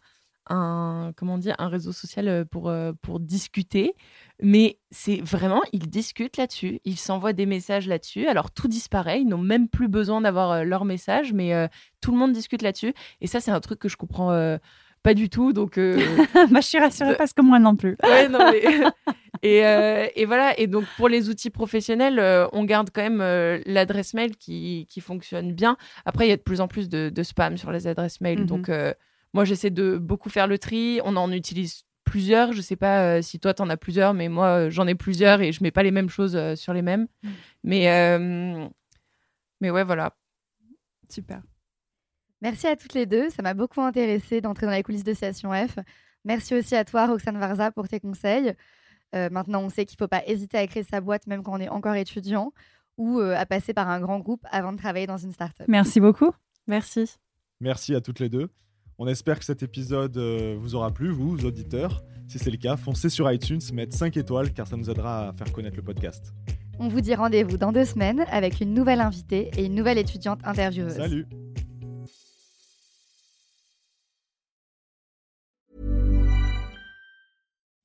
un, comment dire, un réseau social euh, pour, pour discuter. Mais c'est vraiment, ils discutent là-dessus. Ils s'envoient des messages là-dessus. Alors tout disparaît. Ils n'ont même plus besoin d'avoir leur message, mais tout le monde discute là-dessus. Et ça, c'est un truc que je comprends pas du tout. Donc, euh, <laughs> bah, je suis rassurée parce que moi non plus. <laughs> ouais, non, mais... <laughs> et, euh, et, voilà. Et donc, pour les outils professionnels, euh, on garde quand même l'adresse mail qui, qui, fonctionne bien. Après, il y a de plus en plus de, spam sur les adresses mail. Mhm. Donc, moi, j'essaie de beaucoup faire le tri. On en utilise plusieurs. Je sais pas si toi, tu en as plusieurs, mais moi, j'en ai plusieurs et je mets pas les mêmes choses sur les mêmes. Mhm. Mais, mais ouais, voilà. Super. Merci à toutes les deux. Ça m'a beaucoup intéressé d'entrer dans les coulisses de Station F. Merci aussi à toi, Roxane Varza, pour tes conseils. Euh, maintenant, on sait qu'il ne faut pas hésiter à créer sa boîte même quand on est encore étudiant ou euh, à passer par un grand groupe avant de travailler dans une start-up. Merci beaucoup. Merci. Merci à toutes les deux. On espère que cet épisode euh, vous aura plu, vous, auditeurs. Si c'est le cas, foncez sur iTunes, mettez 5 étoiles car ça nous aidera à faire connaître le podcast. On vous dit rendez-vous dans deux semaines avec une nouvelle invitée et une nouvelle étudiante intervieweuse. Salut